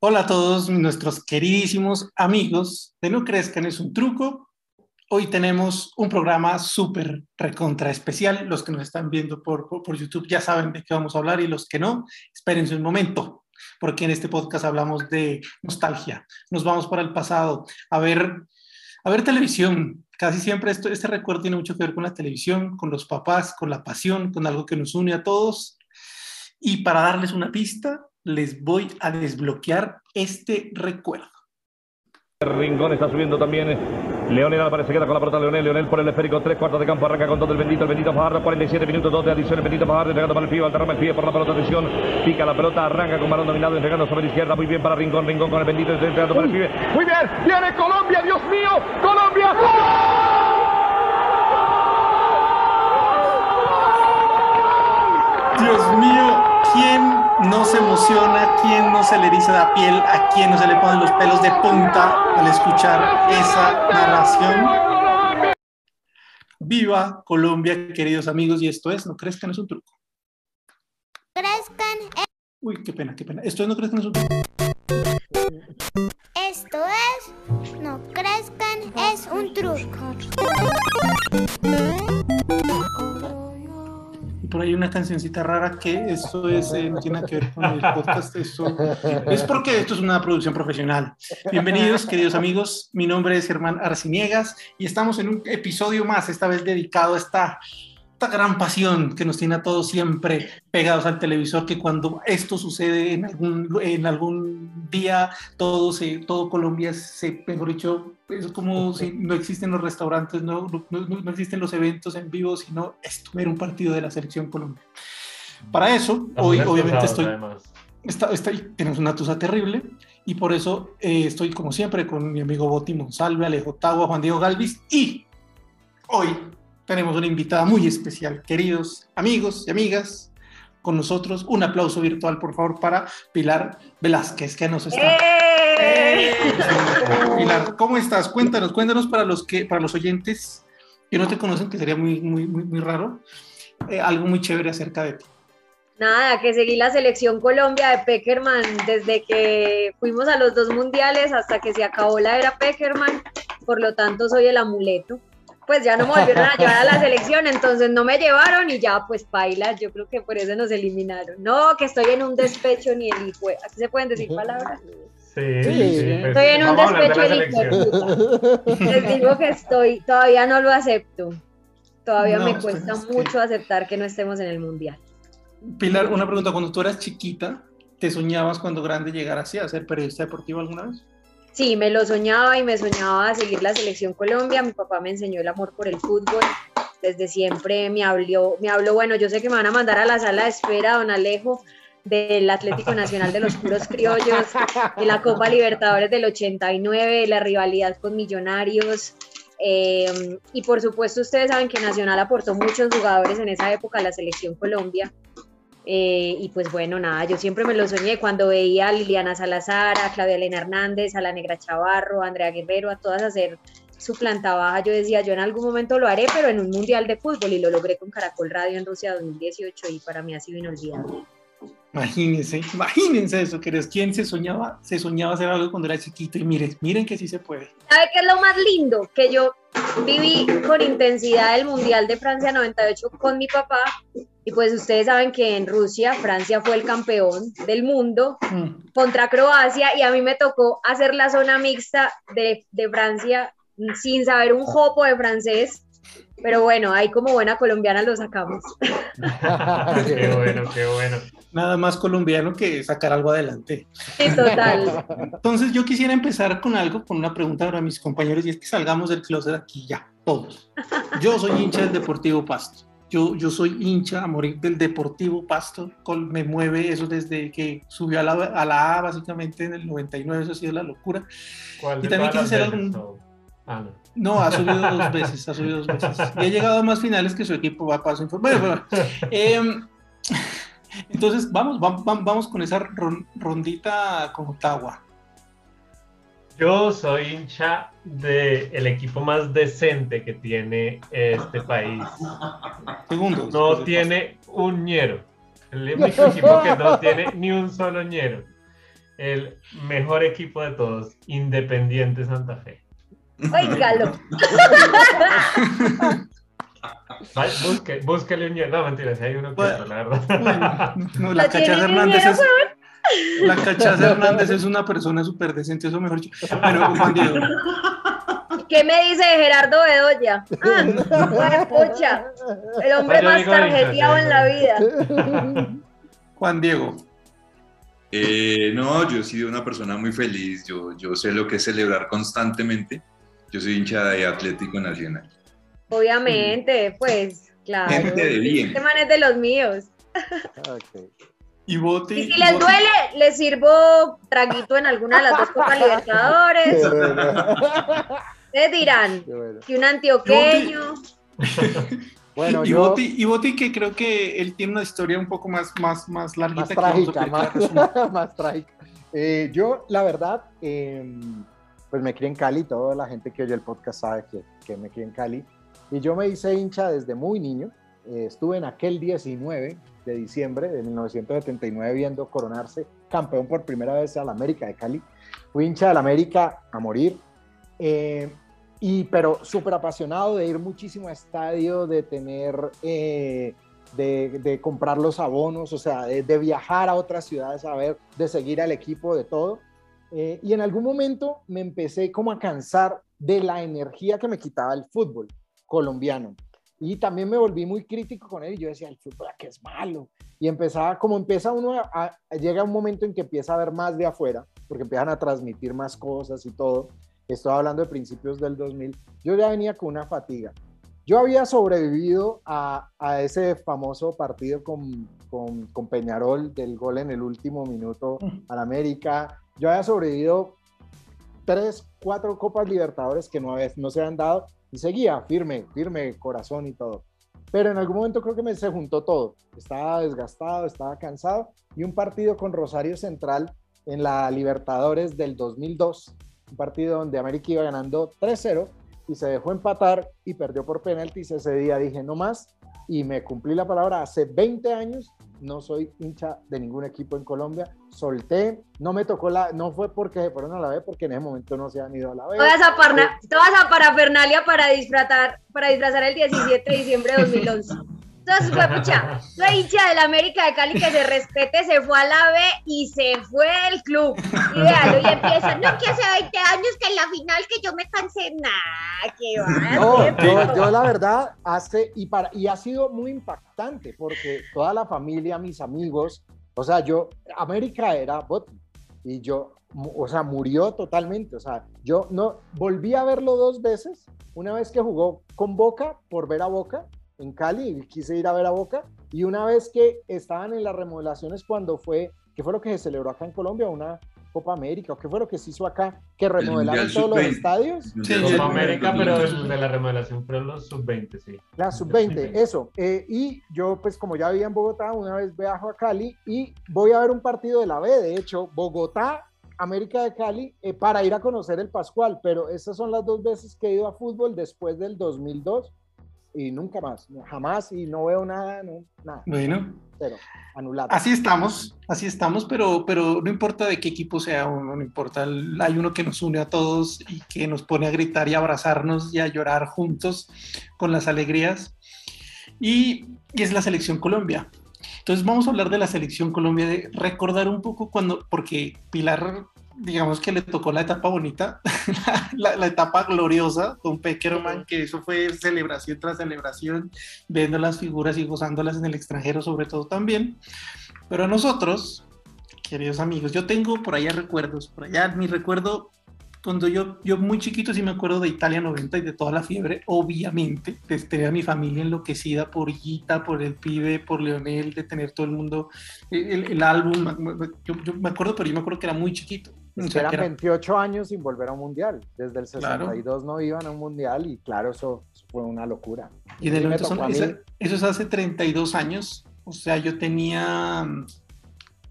Hola a todos nuestros queridísimos amigos de No Crezcan es un truco. Hoy tenemos un programa súper recontra especial. Los que nos están viendo por, por, YouTube ya saben de qué vamos a hablar y los que no, espérense un momento, porque en este podcast hablamos de nostalgia. Nos vamos para el pasado a ver, a ver televisión. Casi siempre este recuerdo tiene mucho que ver con la televisión, con los papás, con la pasión, con algo que nos une a todos. Y para darles una pista, les voy a desbloquear este recuerdo. Rincón está subiendo también. Leonel aparece, queda con la pelota. Leonel. Leonel por el esférico, tres cuartos de campo, arranca con todo el bendito, el bendito Fajardo, 47 minutos, dos de adición, el bendito Fajardo, entregando para el pie, alterrama el pie por la pelota, atención, pica la pelota, arranca con balón dominado, entregando sobre la izquierda, muy bien para Rincón, Rincón con el bendito, entregando para el pibe. Muy bien, viene Colombia, Dios mío, Colombia. Dios mío, ¿quién no se emociona, quién no se le eriza la piel, a quién no se le ponen los pelos de punta al escuchar esa narración. Viva Colombia, queridos amigos, y esto es No Crezcan es un truco. Crezcan. Uy, qué pena, qué pena. Esto es No Crezcan es un truco. Esto es No Crezcan es un truco. Por ahí una cancioncita rara que eso es, eh, no tiene que ver con el podcast, eso es porque esto es una producción profesional. Bienvenidos, queridos amigos, mi nombre es Germán Arciniegas y estamos en un episodio más, esta vez dedicado a esta gran pasión que nos tiene a todos siempre pegados al televisor, que cuando esto sucede en algún, día, todo, todo Colombia se, mejor dicho, es como si no existen los restaurantes, no, no, no existen los eventos en vivo, sino esto, ver un partido de la selección Colombia. Para eso, hoy obviamente estoy... Está, tenemos una tusa terrible y por eso eh, estoy como siempre con mi amigo Boti Monsalve, Alejo Tagua, Juan Diego Galvis y hoy tenemos una invitada muy especial. Queridos amigos y amigas, con nosotros un aplauso virtual, por favor, para Pilar Velázquez, que nos está. ¡Eh! Pilar, ¿cómo estás? Cuéntanos, cuéntanos para los, que, para los oyentes que no te conocen, que sería muy, muy, muy, muy raro, eh, algo muy chévere acerca de ti. Nada, que seguí la selección Colombia de Peckerman desde que fuimos a los dos mundiales hasta que se acabó la era Peckerman, por lo tanto soy el amuleto pues ya no me volvieron a llevar a la selección, entonces no me llevaron y ya pues bailas, yo creo que por eso nos eliminaron. No, que estoy en un despecho ni el hijo, ¿así se pueden decir palabras? Sí, sí, estoy en un despecho ni el hijo. Les digo que estoy, todavía no lo acepto. Todavía me cuesta mucho aceptar que no estemos en el mundial. Pilar, una pregunta, cuando tú eras chiquita, ¿te soñabas cuando grande llegar así a ser periodista deportivo alguna vez? Sí, me lo soñaba y me soñaba seguir la selección Colombia. Mi papá me enseñó el amor por el fútbol. Desde siempre me habló, me habló, bueno, yo sé que me van a mandar a la sala de espera, don Alejo, del Atlético Nacional de los Puros Criollos, de la Copa Libertadores del 89, de la rivalidad con Millonarios. Eh, y por supuesto, ustedes saben que Nacional aportó muchos jugadores en esa época a la selección Colombia. Eh, y pues bueno, nada, yo siempre me lo soñé cuando veía a Liliana Salazar, a Claudia Elena Hernández, a la Negra Chavarro, a Andrea Guerrero, a todas hacer su planta baja. Yo decía, yo en algún momento lo haré, pero en un mundial de fútbol y lo logré con Caracol Radio en Rusia 2018 y para mí ha sido inolvidable. Imagínense, imagínense eso, que eres quien se soñaba, se soñaba hacer algo cuando era chiquito y miren, miren que sí se puede. ¿Sabe qué es lo más lindo? Que yo viví con intensidad el Mundial de Francia 98 con mi papá y pues ustedes saben que en Rusia Francia fue el campeón del mundo mm. contra Croacia y a mí me tocó hacer la zona mixta de, de Francia sin saber un jopo de francés pero bueno, ahí como buena colombiana lo sacamos. qué bueno, qué bueno. Nada más colombiano que sacar algo adelante. Sí, total. Entonces yo quisiera empezar con algo, con una pregunta para mis compañeros y es que salgamos del closet aquí ya, todos. Yo soy hincha del Deportivo Pasto. Yo, yo soy hincha a morir del Deportivo Pasto, me mueve eso desde que subió a la, a la A básicamente en el 99, eso ha sido la locura. ¿Cuál y también quise hacer algún... Ah, no. No, ha subido dos veces, ha subido dos veces. Y ha llegado a más finales que su equipo va a paso. Bueno, bueno. Eh, entonces, vamos, vamos, vamos con esa rondita con Ottawa. Yo soy hincha del equipo más decente que tiene este país. Segundo. No tiene un ñero. El único equipo que no tiene ni un solo ñero. el mejor equipo de todos, Independiente Santa Fe. Óigalo. Busque, búsquele un No, mentira, si hay uno que Bueno. la verdad. No, la ¿Lo tiene Cachaza Hernández es. La Cachaza Hernández es una persona súper decente, eso mejor dicho. Bueno, Juan Diego. ¿Qué me dice Gerardo Bedoya? Ah, pucha, el hombre más tarjeteado en la vida. Juan Diego. Eh, no, yo he sido una persona muy feliz, yo, yo sé lo que es celebrar constantemente. Yo soy hincha de Atlético Nacional. Obviamente, pues, claro. Gente de bien. Este man es de los míos. Ok. Y Boti. Y si les Boti- duele, les sirvo traguito en alguna de las dos Copas Libertadores. Ustedes dirán bueno. que un antioqueño. Bueno, y, yo Boti, y Boti que creo que él tiene una historia un poco más, más, más larguita más que trágica, más, más trágica. Eh, yo, la verdad, eh, pues me crié en Cali, toda la gente que oye el podcast sabe que, que me crié en Cali. Y yo me hice hincha desde muy niño. Eh, estuve en aquel 19 de diciembre de 1979 viendo coronarse campeón por primera vez al América de Cali. Fui hincha del América a morir. Eh, y, pero súper apasionado de ir muchísimo a estadio, de tener, eh, de, comprar los abonos, o sea, de, de viajar a otras ciudades a ver, de seguir al equipo, de todo. Eh, y en algún momento me empecé como a cansar de la energía que me quitaba el fútbol colombiano. Y también me volví muy crítico con él y yo decía, el fútbol que es malo. Y empezaba, como empieza uno, a, a- llega un momento en que empieza a ver más de afuera, porque empiezan a transmitir más cosas y todo. Estoy hablando de principios del 2000. Yo ya venía con una fatiga. Yo había sobrevivido a, a ese famoso partido con, con, con Peñarol del gol en el último minuto al América. Yo había sobrevivido tres, cuatro Copas Libertadores que no, no se habían dado y seguía firme, firme, corazón y todo. Pero en algún momento creo que me se juntó todo. Estaba desgastado, estaba cansado y un partido con Rosario Central en la Libertadores del 2002, un partido donde América iba ganando 3-0 y se dejó empatar y perdió por penaltis. Ese día dije no más y me cumplí la palabra. Hace 20 años no soy hincha de ningún equipo en Colombia. Solté, no me tocó la, no fue porque se fueron a la B, porque en ese momento no se han ido a la B. Toda esa, parna- toda esa parafernalia para disfrazar, para disfrazar el 17 de diciembre de 2011. Entonces fue, pucha, la hincha del América de Cali que se respete, se fue a la B y se fue del club. Y véalo, y empieza, no, que hace 20 años que en la final que yo me cansé, nah, que va. No, qué yo, yo la verdad hace y para y ha sido muy impactante porque toda la familia, mis amigos, o sea, yo América era Botti y yo, o sea, murió totalmente, o sea, yo no volví a verlo dos veces, una vez que jugó con Boca por ver a Boca en Cali, y quise ir a ver a Boca y una vez que estaban en las remodelaciones cuando fue, que fue lo que se celebró acá en Colombia, una Copa América, o qué fue lo que se hizo acá, que remodelaron todos los Sub-20. estadios. Sí, Copa América, pero de la remodelación fueron los sub-20, sí. La sub-20, eso. Eh, y yo, pues como ya vivía en Bogotá, una vez viajo a Cali y voy a ver un partido de la B, de hecho, Bogotá, América de Cali, eh, para ir a conocer el Pascual, pero esas son las dos veces que he ido a fútbol después del 2002 y nunca más, jamás, y no veo nada, no, nada, Bueno, cero, anulado. así estamos, así estamos, pero, pero no importa de qué equipo sea uno, no importa, hay uno que nos une a todos y que nos pone a gritar y a abrazarnos y a llorar juntos con las alegrías. Y, y es la selección Colombia. Entonces vamos a hablar de la selección Colombia, de recordar un poco cuando, porque Pilar, digamos que le tocó la etapa bonita, la, la etapa gloriosa con Peckerman, que eso fue celebración tras celebración, viendo las figuras y gozándolas en el extranjero sobre todo también. Pero a nosotros, queridos amigos, yo tengo por allá recuerdos, por allá mi recuerdo cuando yo, yo muy chiquito sí me acuerdo de Italia 90 y de toda la fiebre, obviamente, de tener a mi familia enloquecida por Guita, por el pibe, por Leonel, de tener todo el mundo, el, el álbum, yo, yo, me acuerdo, pero yo me acuerdo que era muy chiquito. Es O que sea, eran que era- 28 años sin volver a un mundial. Desde el Claro. 62 no iban a un mundial y claro, eso fue una locura. Y me 90 son- esa- eso es hace 32 años, o sea, yo tenía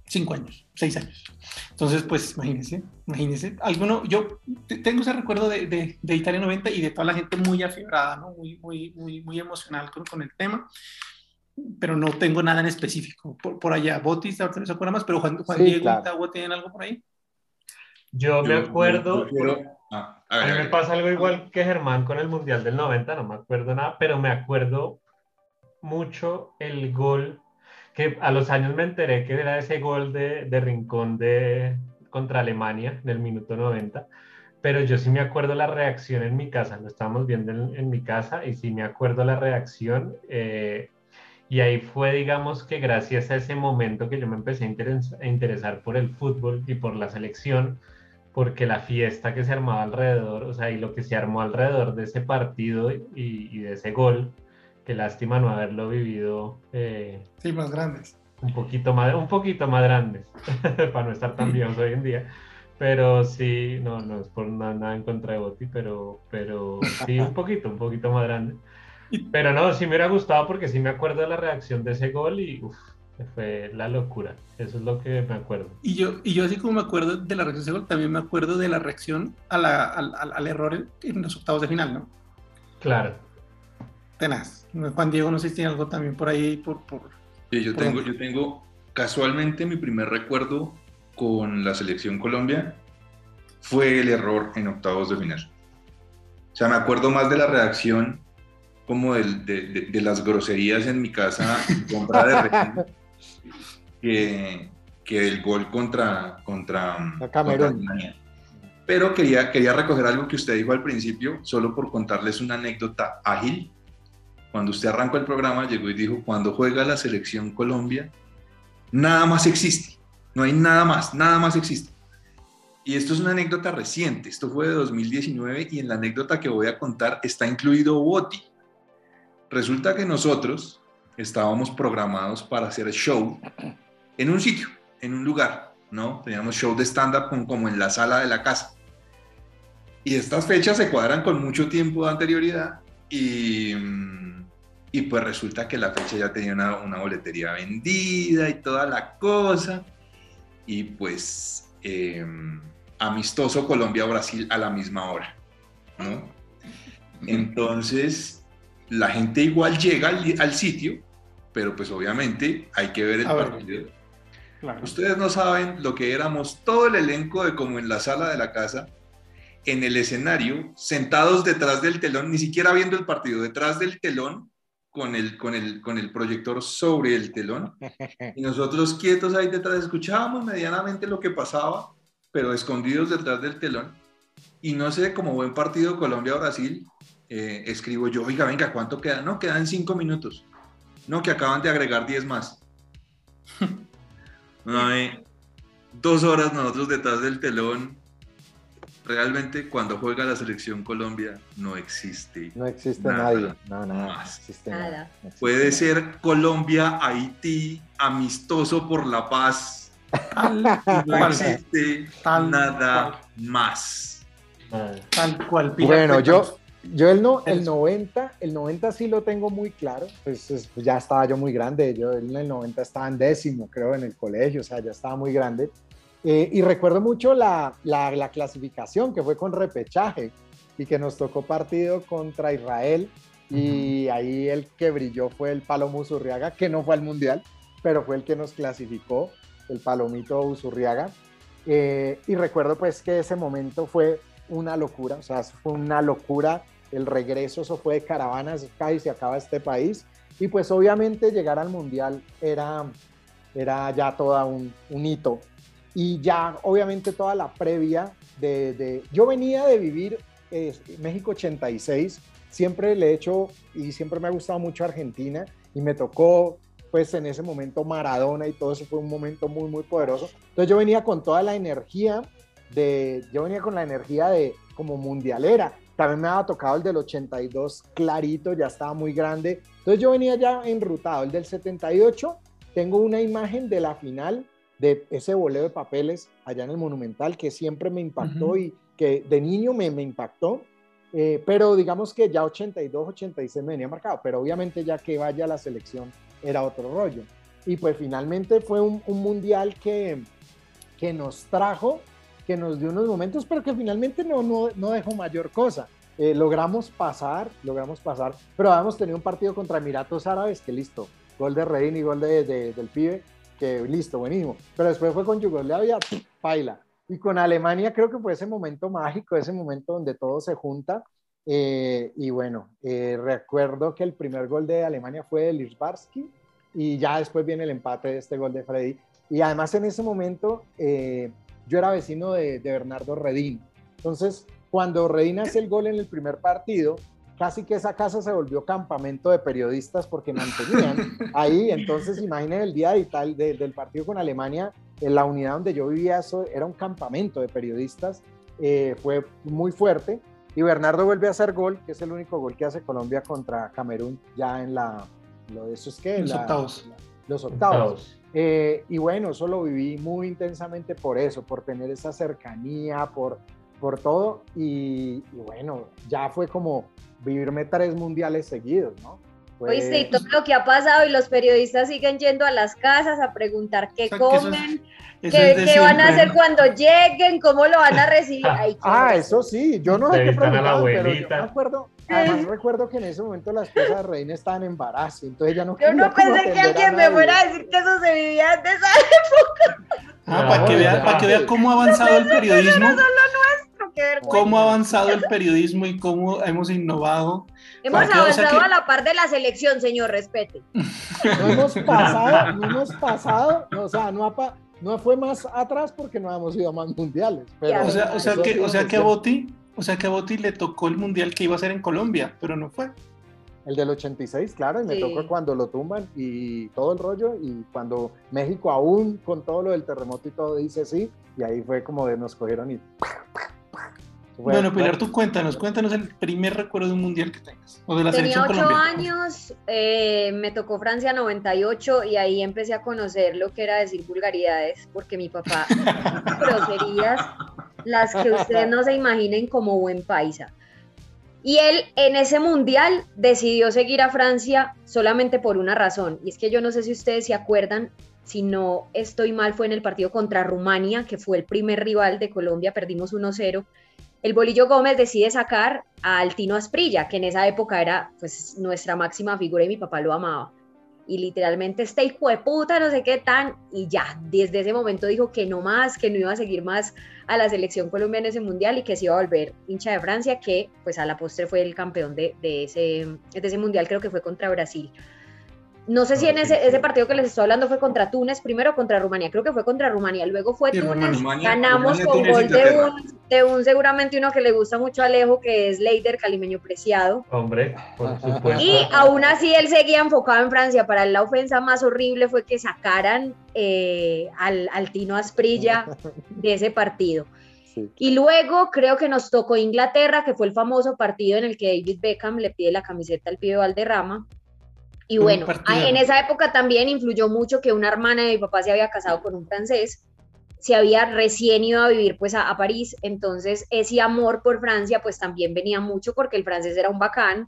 5 años, 6 años. Entonces, pues imagínense, imagínense. Alguno, yo te- tengo ese recuerdo de, de, de Italia 90 y de toda la gente muy afiebrada, ¿no? muy, muy, muy, muy emocional con, con el tema, pero no tengo nada en específico por, por allá. Botis, ahorita no se acuerda más, pero Juan, Juan Sí, Diego claro. y Tagua tienen algo por ahí. Yo me acuerdo, yo quiero- ah, a a ver, mí a me ver. pasa algo igual que Germán con el Mundial del 90, no me acuerdo nada, pero me acuerdo mucho el gol, que a los años me enteré que era ese gol de, de Rincón de, contra Alemania en el minuto 90, pero yo sí me acuerdo la reacción en mi casa, lo estábamos viendo en, en mi casa y sí me acuerdo la reacción. eh, y ahí fue, digamos, que gracias a ese momento que yo me empecé a interes- a interesar por el fútbol y por la selección, porque la fiesta que se armaba alrededor, o sea, y lo que se armó alrededor de ese partido y, y de ese gol, qué lástima no haberlo vivido eh, Sí, más grandes. un poquito más, un poquito más grandes, para no estar tan viejos hoy en día. Pero sí, no, no es por nada, nada en contra de Boti, pero, pero sí, un poquito, un poquito más grande. Pero no, sí me hubiera gustado porque sí me acuerdo de la reacción de ese gol y uf, fue la locura. Eso es lo que me acuerdo. Y yo, y yo así como me acuerdo de la reacción, de ese gol, también me acuerdo de la reacción a la- al, al- al error en, los octavos de final, ¿no? Claro. Tenaz. Juan Diego, no sé si tiene algo también por ahí, por, por... Sí, yo Por tengo, yo tengo casualmente mi primer recuerdo con la selección Colombia fue el error en octavos de final. O sea, me acuerdo más de la reacción como del- de, de- de las groserías en mi casa en contra de que, que del gol contra, contra, Camerún. contra Alemania. Pero quería, quería recoger algo que usted dijo al principio, solo por contarles una anécdota ágil. Cuando usted arrancó el programa, llegó y dijo, cuando juega la selección Colombia, nada más existe. No hay nada más, nada más existe. Y esto es una anécdota reciente, esto fue de 2019 y en la anécdota que voy a contar está incluido Boti. Resulta que nosotros estábamos programados para hacer show en un sitio, en un lugar, ¿no? Teníamos show de stand-up como- en la sala de la casa. Y estas fechas se cuadran con mucho tiempo de anterioridad y, y pues resulta que la fecha ya tenía una, una boletería vendida y toda la cosa. Y pues eh, amistoso Colombia-Brasil a la misma hora, ¿no? Entonces, la gente igual llega al, al sitio, pero pues obviamente hay que ver el ver. partido. Claro. Ustedes no saben lo que éramos todo el elenco de como en la sala de la casa, en el escenario, sentados detrás del telón, ni siquiera viendo el partido, detrás del telón, con el, con el, con el proyector sobre el telón, y nosotros quietos ahí detrás, escuchábamos medianamente lo que pasaba, pero escondidos detrás del telón. Y no sé, como buen partido Colombia-Brasil, eh, escribo yo, oiga, venga, ¿cuánto queda? No, quedan cinco minutos. No, que acaban de agregar 10 más. No, eh, dos horas nosotros detrás del telón. Realmente cuando juega la selección Colombia no existe. No existe Nada. nadie. No, nada. No Más. existe Nada. nada. No existe Puede nada. ser Colombia, Haití, amistoso por la paz. No existe Tal nada más. Tal cual. Bueno, yo. Yo el, no, el Eso. 90, el 90 sí lo tengo muy claro, pues, es- pues ya estaba yo muy grande, yo en el 90 estaba en décimo, creo, en el colegio, o sea, ya estaba muy grande. Eh, y recuerdo mucho la, la, la clasificación que fue con repechaje y que nos tocó partido contra Israel y ahí el que brilló fue el Palomo Usurriaga, que no fue al Mundial, pero fue el que nos clasificó, el Palomito Usurriaga. Eh, y recuerdo pues que ese momento fue una locura, o sea, fue una locura el regreso, eso fue de caravanas, casi se acaba este país. Y pues obviamente llegar al Mundial era, era ya toda un, un hito. Y ya obviamente toda la previa de... de- yo venía de vivir eh, México 86, siempre le he hecho y siempre me ha gustado mucho Argentina y me tocó pues en ese momento Maradona y todo eso fue un momento muy muy poderoso. Entonces yo venía con toda la energía de, yo venía con la energía de como mundialera. También me había tocado el del 82 clarito, ya estaba muy grande. Entonces yo venía ya enrutado. El del 78, tengo una imagen de la final de ese boleo de papeles allá en el Monumental que siempre me impactó Ujú. y que de niño me, me impactó. Eh, pero digamos que ya 82, 86 me venía marcado, pero obviamente ya que vaya a la selección era otro rollo. Y pues finalmente fue un, un mundial que, que nos trajo, que nos dio unos momentos, pero que finalmente no, no, no dejó mayor cosa. Eh, logramos pasar, logramos pasar, pero habíamos tenido un partido contra Emiratos Árabes que listo, gol de Redín y gol de, de- del pibe, que listo, buenísimo. Pero después fue con Yugoslavia, paila. y con Alemania creo que fue ese momento mágico, ese momento donde todo se junta. Eh, y bueno, eh, recuerdo que el primer gol de Alemania fue de Lirzbarski y ya después viene el empate de este gol de Freddy. Y además en ese momento eh, yo era vecino de, de Bernardo Redín. Entonces, cuando Redín hace el gol en el primer partido, casi que esa casa se volvió campamento de periodistas porque mantenían ahí. Entonces, imaginen el día de tal, del partido con Alemania, en la unidad donde yo vivía, eso era un campamento de periodistas. Eh, fue muy fuerte. Y Bernardo vuelve a hacer gol, que es el único gol que hace Colombia contra Camerún, ya en la. Lo de eso es que. Los octavos. los octavos. Eh, y bueno, eso lo viví muy intensamente por eso, por tener esa cercanía, por, por todo. Y, y bueno, ya fue como vivirme tres mundiales seguidos, ¿no? Pues... Oíste, y todo lo que ha pasado y los periodistas siguen yendo a las casas a preguntar qué o sea, comen, eso es, eso qué, qué van a hacer cuando lleguen, cómo lo van a recibir. Ay, ah, eso sí, yo no sé qué preguntar, pero yo me acuerdo, además recuerdo que en ese momento la esposa de Reina estaba en embarazo, entonces ya no Yo no pensé que alguien me fuera a decir que eso se vivía en esa época. Ah, no, para que vea, para que vea cómo ha avanzado el periodismo. No solo nuestro, qué vergüenza. Cómo ha avanzado el periodismo y cómo hemos innovado. Hemos avanzado o sea que, a la par de la selección, señor, respete. No hemos pasado, no hemos pasado, o sea, no, ha, no fue más atrás porque no hemos ido a más mundiales. Pero o sea, o sea que, o sea que a Boti, o sea que a Boti le tocó el mundial que iba a ser en Colombia, pero no fue. El del 86, claro, y me sí. tocó cuando lo tumban y todo el rollo, y cuando México aún con todo lo del terremoto y todo dice sí, y ahí fue como de nos cogieron y... Bueno, Pilar, tú cuéntanos, cuéntanos el primer recuerdo de un mundial que tengas, o de la Tenía selección 8 colombiana. años, eh, me tocó Francia 98 y ahí empecé a conocer lo que era decir vulgaridades, porque mi papá, groserías, las que ustedes no se imaginen como buen paisa. Y él en ese mundial decidió seguir a Francia solamente por una razón, y es que yo no sé si ustedes se acuerdan, si no estoy mal, fue en el partido contra Rumania, que fue el primer rival de Colombia, perdimos 1-0. El Bolillo Gómez decide sacar a Altino Asprilla, que en esa época era pues nuestra máxima figura y mi papá lo amaba. Y literalmente este hijo de puta, no sé qué tan, y ya, desde ese momento dijo que no más, que no iba a seguir más a la selección colombiana en ese mundial y que se iba a volver hincha de Francia, que pues a la postre fue el campeón de, de, ese, de ese mundial, creo que fue contra Brasil. No sé si en ese, ese, partido que les estoy hablando fue contra Túnez, primero contra Rumania, creo que fue contra Rumania, luego fue sí, Túnez, Rumania, ganamos Rumania, con Túnez, gol de un, de un, seguramente uno que le gusta mucho a Alejo, que es Leider, calimeño preciado. Hombre, por supuesto. Y aún así él seguía enfocado en Francia, para él la ofensa más horrible fue que sacaran eh, al, al Tino Asprilla de ese partido. Y luego creo que nos tocó Inglaterra, que fue el famoso partido en el que David Beckham le pide la camiseta al pibe Valderrama. Y bueno, en esa época también influyó mucho que una hermana de mi papá se había casado con un francés, se había recién ido a vivir pues a, a, París, entonces ese amor por Francia pues también venía mucho porque el francés era un bacán,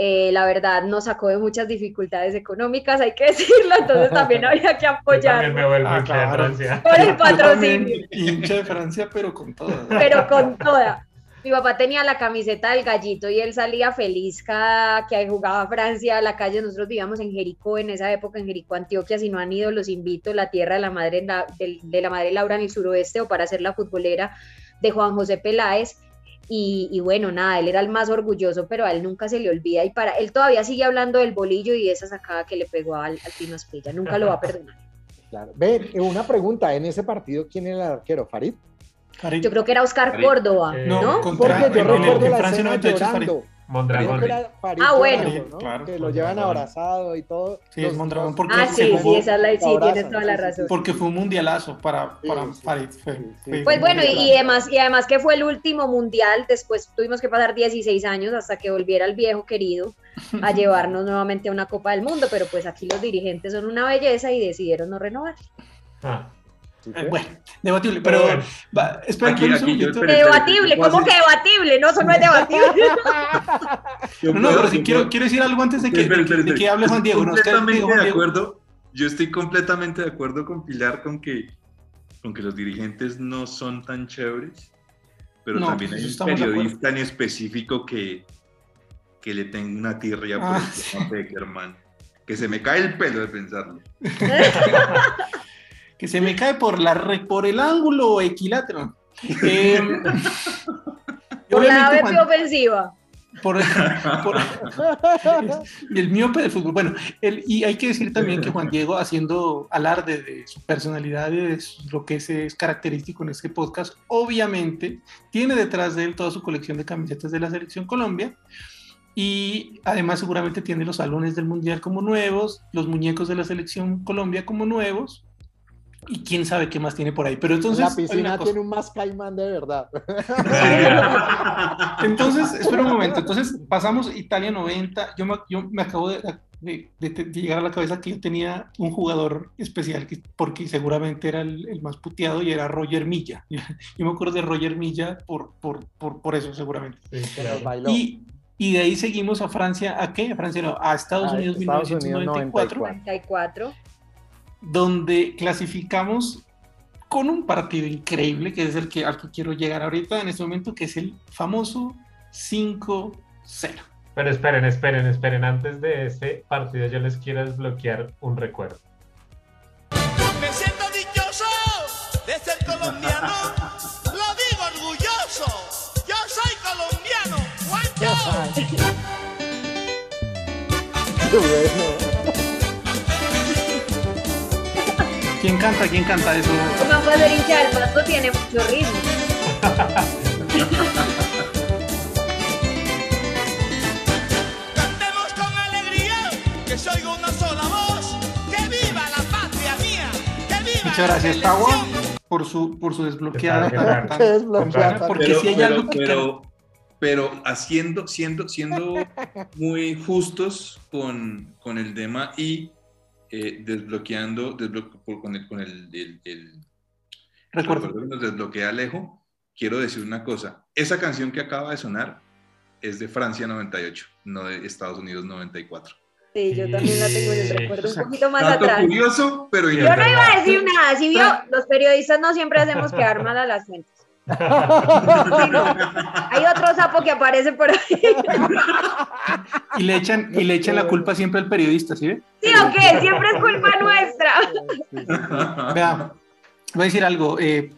eh, la verdad nos sacó de muchas dificultades económicas, hay que decirlo, entonces también había que apoyar. Me vuelvo ah, claro. de Francia. Por el patrocinio. Hincha de Francia, pero con toda. Pero con toda. Mi papá tenía la camiseta del gallito y él salía feliz cada que jugaba Francia a la calle. Nosotros vivíamos en Jericó en esa época, en Jericó, Antioquia. Si no han ido, los invito. La tierra de la madre, la, de, de, la madre Laura en el suroeste o para ser la futbolera de Juan José Peláez. Y, y, bueno, nada, él era el más orgulloso, pero a él nunca se le olvida. Y para él todavía sigue hablando del bolillo y de esa sacada que le pegó al, al Pino. Nunca lo va a perdonar. Claro. Ve, una pregunta: en ese partido, ¿quién era el arquero? ¿Farid? Yo creo que era Oscar. Córdoba, eh, ¿no? no contra, Porque yo en, recuerdo en la Francia escena 98 llorando. Mondragón. Ah, bueno. Claro, que lo llevan abrazado y todo. Sí, es Mondragón. Porque ah, sí, jugó, sí, esa es la, sí, tienes toda la razón. Porque fue un mundialazo para, para sí, Farid. Fue, sí, fue pues bueno, y, y, además, y además que fue el último mundial, después tuvimos que pasar 16 años hasta que volviera el viejo querido a llevarnos nuevamente a una Copa del Mundo, pero pues aquí los dirigentes son una belleza y decidieron no renovar. Ah. Eh, bueno, debatible, pero, pero va, espera aquí, aquí, yo, espera, debatible, espera, ¿cómo que debatible? No, eso no es debatible. no, no, pero sí quiero, quiero decir algo antes de que, espera, espera, de, que hable Juan Diego. Completamente no, de acuerdo, yo estoy completamente de acuerdo con Pilar con que, con que los dirigentes no son tan chéveres, pero no, también pues hay un periodista en específico que, que le tenga una tirria por Ah, el tema Peckerman, que se me cae el pelo de pensarlo. que se me cae por, la, por el ángulo equilátero. Eh, Por la Juan- ofensiva. por, por- el miope del fútbol. Bueno, el- y hay que decir también que Juan Diego, haciendo alarde de su personalidad y de su- lo que es, es característico en este podcast, obviamente tiene detrás de él toda su colección de camisetas de la Selección Colombia. Y además seguramente tiene los salones del Mundial como nuevos, los muñecos de la Selección Colombia como nuevos, y quién sabe qué más tiene por ahí. Pero entonces... la piscina tiene un más caimán de verdad. Entonces, espera un momento. Entonces, pasamos Italia 90. Yo me, yo me acabo de, de- de- de llegar a la cabeza que yo tenía un jugador especial, que- porque seguramente era el, el más puteado y era Roger Milla. Yo me acuerdo de Roger Milla por, por, por, por eso, seguramente. Sí, claro. Y, y de ahí seguimos a Francia. ¿A qué? A Francia no, a Estados A Unidos Estados Unidos 1994, 94. Donde clasificamos con un partido increíble, que es el que, al que quiero llegar ahorita en este momento, que es el famoso 5-0. Pero esperen, esperen, esperen. Antes de ese partido yo les quiero desbloquear un recuerdo. Me siento dichoso de ser colombiano. Lo digo orgulloso. Yo soy colombiano. Juancho. Qué bueno. ¿Quién canta? ¿Quién canta eso? Como fue ser hincha del pasto tiene mucho ritmo. Cantemos con alegría. Que soy una sola voz. Que viva la patria mía. Que viva Muchas la gracias, Tawa, por su, por su desbloqueada. Desbloqueada. porque pero, si hay pero- algo que... pero- pero haciendo, siendo, siendo muy justos con, con el tema y eh, desbloqueando, desbloque- por- con el, con el, el- el Recuerdo. que nos desbloquea Alejo, quiero decir una cosa. Esa canción que acaba de sonar es de Francia 98, no de Estados Unidos 94. Sí, yo también la tengo en el recuerdo un poquito más Dato atrás. curioso, pero Yo no iba a decir nada, si vio, los periodistas no siempre hacemos quedar mal a las fuentes. Hay otro sapo que aparece por ahí. Y le echan, y le echan la culpa siempre al periodista, ¿sí ve? ¿Sí o qué? Siempre es culpa nuestra. Vea, voy a decir algo. eh,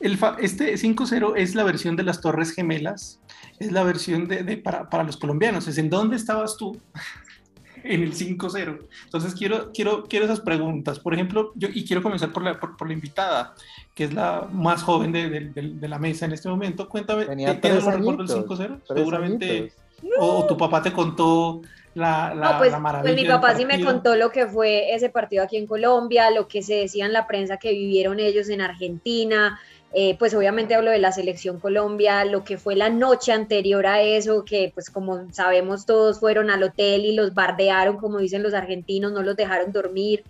el este 5-0 es la versión de las Torres Gemelas, es la versión de, de- para, para los colombianos. Es en dónde estabas tú en el 5-0. Entonces quiero, quiero, quiero esas preguntas. Por ejemplo, yo, y quiero comenzar por la, por, por la invitada, que es la más joven de, de- de- de la mesa en este momento. Cuéntame, Tenía ¿tienes tres algún recuerdo del añitos, 5-0? Tres Seguramente, o, o tu papá te contó la, la, No, pues, la pues maravilla. mi papá sí me contó lo que fue ese partido aquí en Colombia, lo que se decía en la prensa que vivieron ellos en Argentina. eh, pues obviamente hablo de la selección Colombia, lo que fue la noche anterior a eso, que pues como sabemos todos fueron al hotel y los bardearon, como dicen los argentinos, no los dejaron dormir.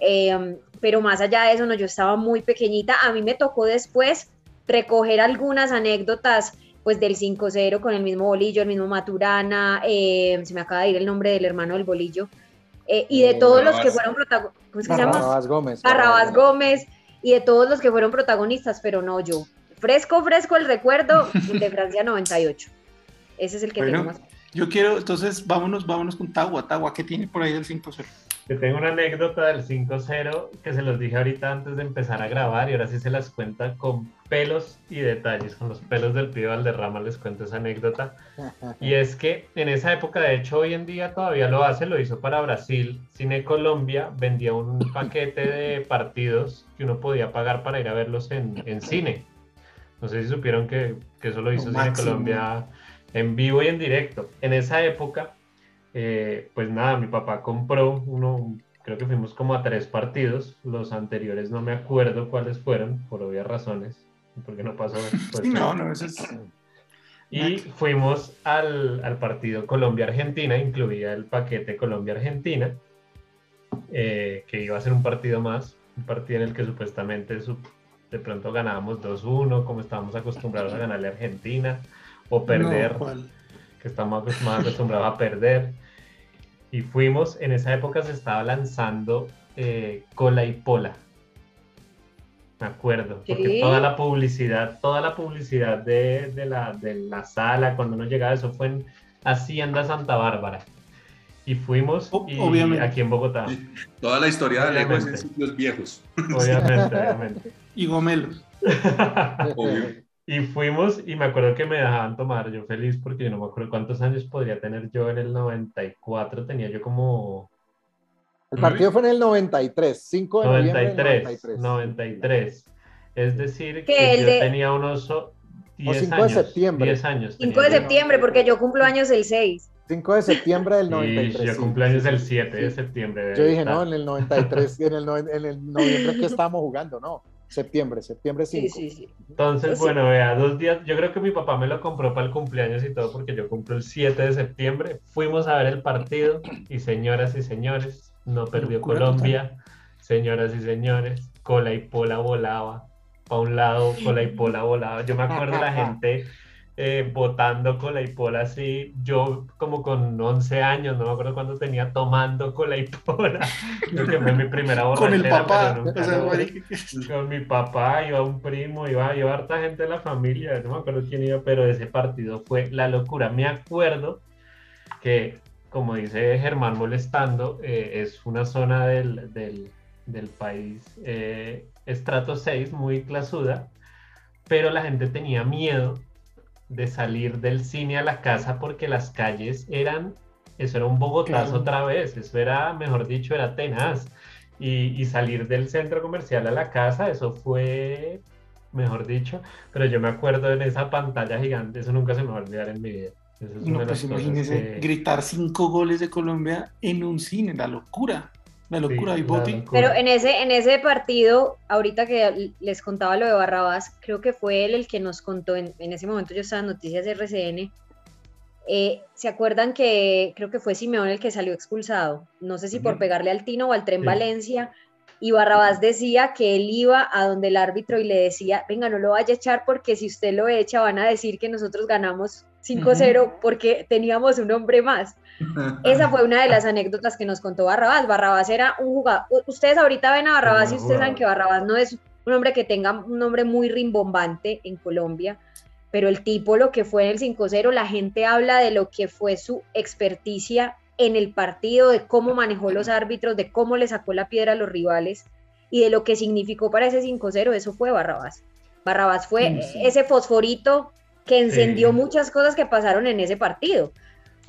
Eh, pero más allá de eso, no, yo estaba muy pequeñita. A mí me tocó después recoger algunas anécdotas pues del 5-0 con el mismo bolillo, el mismo Maturana, eh, se me acaba de ir el nombre del hermano del bolillo, eh, y de Eh, todos los que fueron protagonistas, ¿cómo es que se llama? Barrabás Gómez. Barrabás Gómez, y de todos los que fueron protagonistas, pero no yo. Fresco, fresco el recuerdo de Francia 98. Ese es el que Bueno. tengo más. Yo quiero, entonces, vámonos, vámonos con Tagua. Tagua, ¿qué tiene por ahí del 5-0? Yo tengo una anécdota del 5-0 que se los dije ahorita antes de empezar a grabar y ahora sí se las cuenta con pelos y detalles. Con los pelos del pibe Valderrama les cuento esa anécdota. Y es que en esa época, de hecho hoy en día todavía lo hace, lo hizo para Brasil. Cine Colombia vendía un paquete de partidos que uno podía pagar para ir a verlos en, en cine. No sé si supieron que, que eso lo hizo Cine. Colombia en vivo y en directo. En esa época, eh, pues nada, mi papá compró uno, creo que fuimos como a tres partidos. Los anteriores no me acuerdo cuáles fueron, por obvias razones, porque no pasó. pues, no, no, eso es... y fuimos al, al partido Colombia-Argentina, incluía el paquete Colombia-Argentina, eh, que iba a ser un partido más, un partido en el que supuestamente su- de pronto ganábamos 2-1, como estábamos acostumbrados a ganarle a Argentina, o perder. Que estamos más acostumbrados a perder. Y fuimos, en esa época se estaba lanzando eh, Cola y Pola. Me acuerdo, porque Sí. toda la publicidad, toda la publicidad de, de la, de la sala, cuando uno llegaba, eso fue en Hacienda Santa Bárbara. Y fuimos y obviamente. aquí en Bogotá. Toda la historia de Alejo es en sitios viejos. Obviamente, obviamente. Y gomelos. Obvio. Y fuimos y me acuerdo que me dejaban tomar, yo feliz porque yo no me acuerdo cuántos años podría tener yo en el 94, tenía yo como El partido fue en el 93, 5 de noviembre del 93, 93. 93. Es decir, Que yo de- tenía unos o- 10 5 de años. septiembre. 10 años. 5 de yo. septiembre, porque yo cumplo años el 6. 5 de septiembre del Y 93. yo sí. cumpleaños el 7 de Sí. septiembre. Yo ahí dije, está. no, en el 93, en el, en el noviembre que estábamos jugando, no. Septiembre, septiembre 5. Sí, sí, sí. Entonces, Sí. bueno, vea, dos días, yo creo que mi papá me lo compró para el cumpleaños y todo, porque yo cumplo el 7 de septiembre. Fuimos a ver el partido y señoras y señores, no perdió Colombia. Señoras y señores, cola y pola volaba. Para un lado, cola y pola volaba. Yo me acuerdo la gente eh, botando cola y pola así. Yo, como con 11 años, no me acuerdo cuándo tenía, tomando cola y pola. Creo que fue mi primera Con el borrachera, papá. O sea, marica, con mi papá, iba un primo, iba, iba harta gente de la familia, no me acuerdo quién iba, pero ese partido fue la locura. Me acuerdo que, como dice Germán molestando, eh, es una zona del, del- del país eh, estrato 6, muy clasuda, pero la gente tenía miedo de salir del cine a la casa porque las calles eran, eso era un Bogotazo Claro. otra vez, eso era, mejor dicho, era tenaz. Y, y salir del centro comercial a la casa, eso fue, mejor dicho, pero yo me acuerdo en esa pantalla gigante, eso nunca se me va a olvidar en mi vida. Eso es No, pues imagínese que- gritar cinco goles de Colombia en un cine, la locura. La locura. Sí, Boti, locura. Pero en ese, en ese partido, ahorita que les contaba lo de Barrabás, creo que fue él el que nos contó, en, en ese momento yo estaba en Noticias RCN, eh, ¿se acuerdan que creo que fue Simeón el que salió expulsado? No sé si por pegarle al Tino o al Tren Sí. Valencia, y Barrabás decía que él iba a donde el árbitro y le decía, venga, no lo vaya a echar porque si usted lo echa van a decir que nosotros ganamos 5-0 porque teníamos un hombre más. Esa fue una de las anécdotas que nos contó Barrabás. Barrabás era un jugador. Ustedes ahorita ven a Barrabás y ustedes saben que Barrabás no es un hombre que tenga un nombre muy rimbombante en Colombia, pero el tipo, lo que fue en el 5-0, la gente habla de lo que fue su experticia en el partido, de cómo manejó los árbitros, de cómo le sacó la piedra a los rivales y de lo que significó para ese 5-0. Eso fue Barrabás. Barrabás fue sí. ese fosforito que encendió Sí. muchas cosas que pasaron en ese partido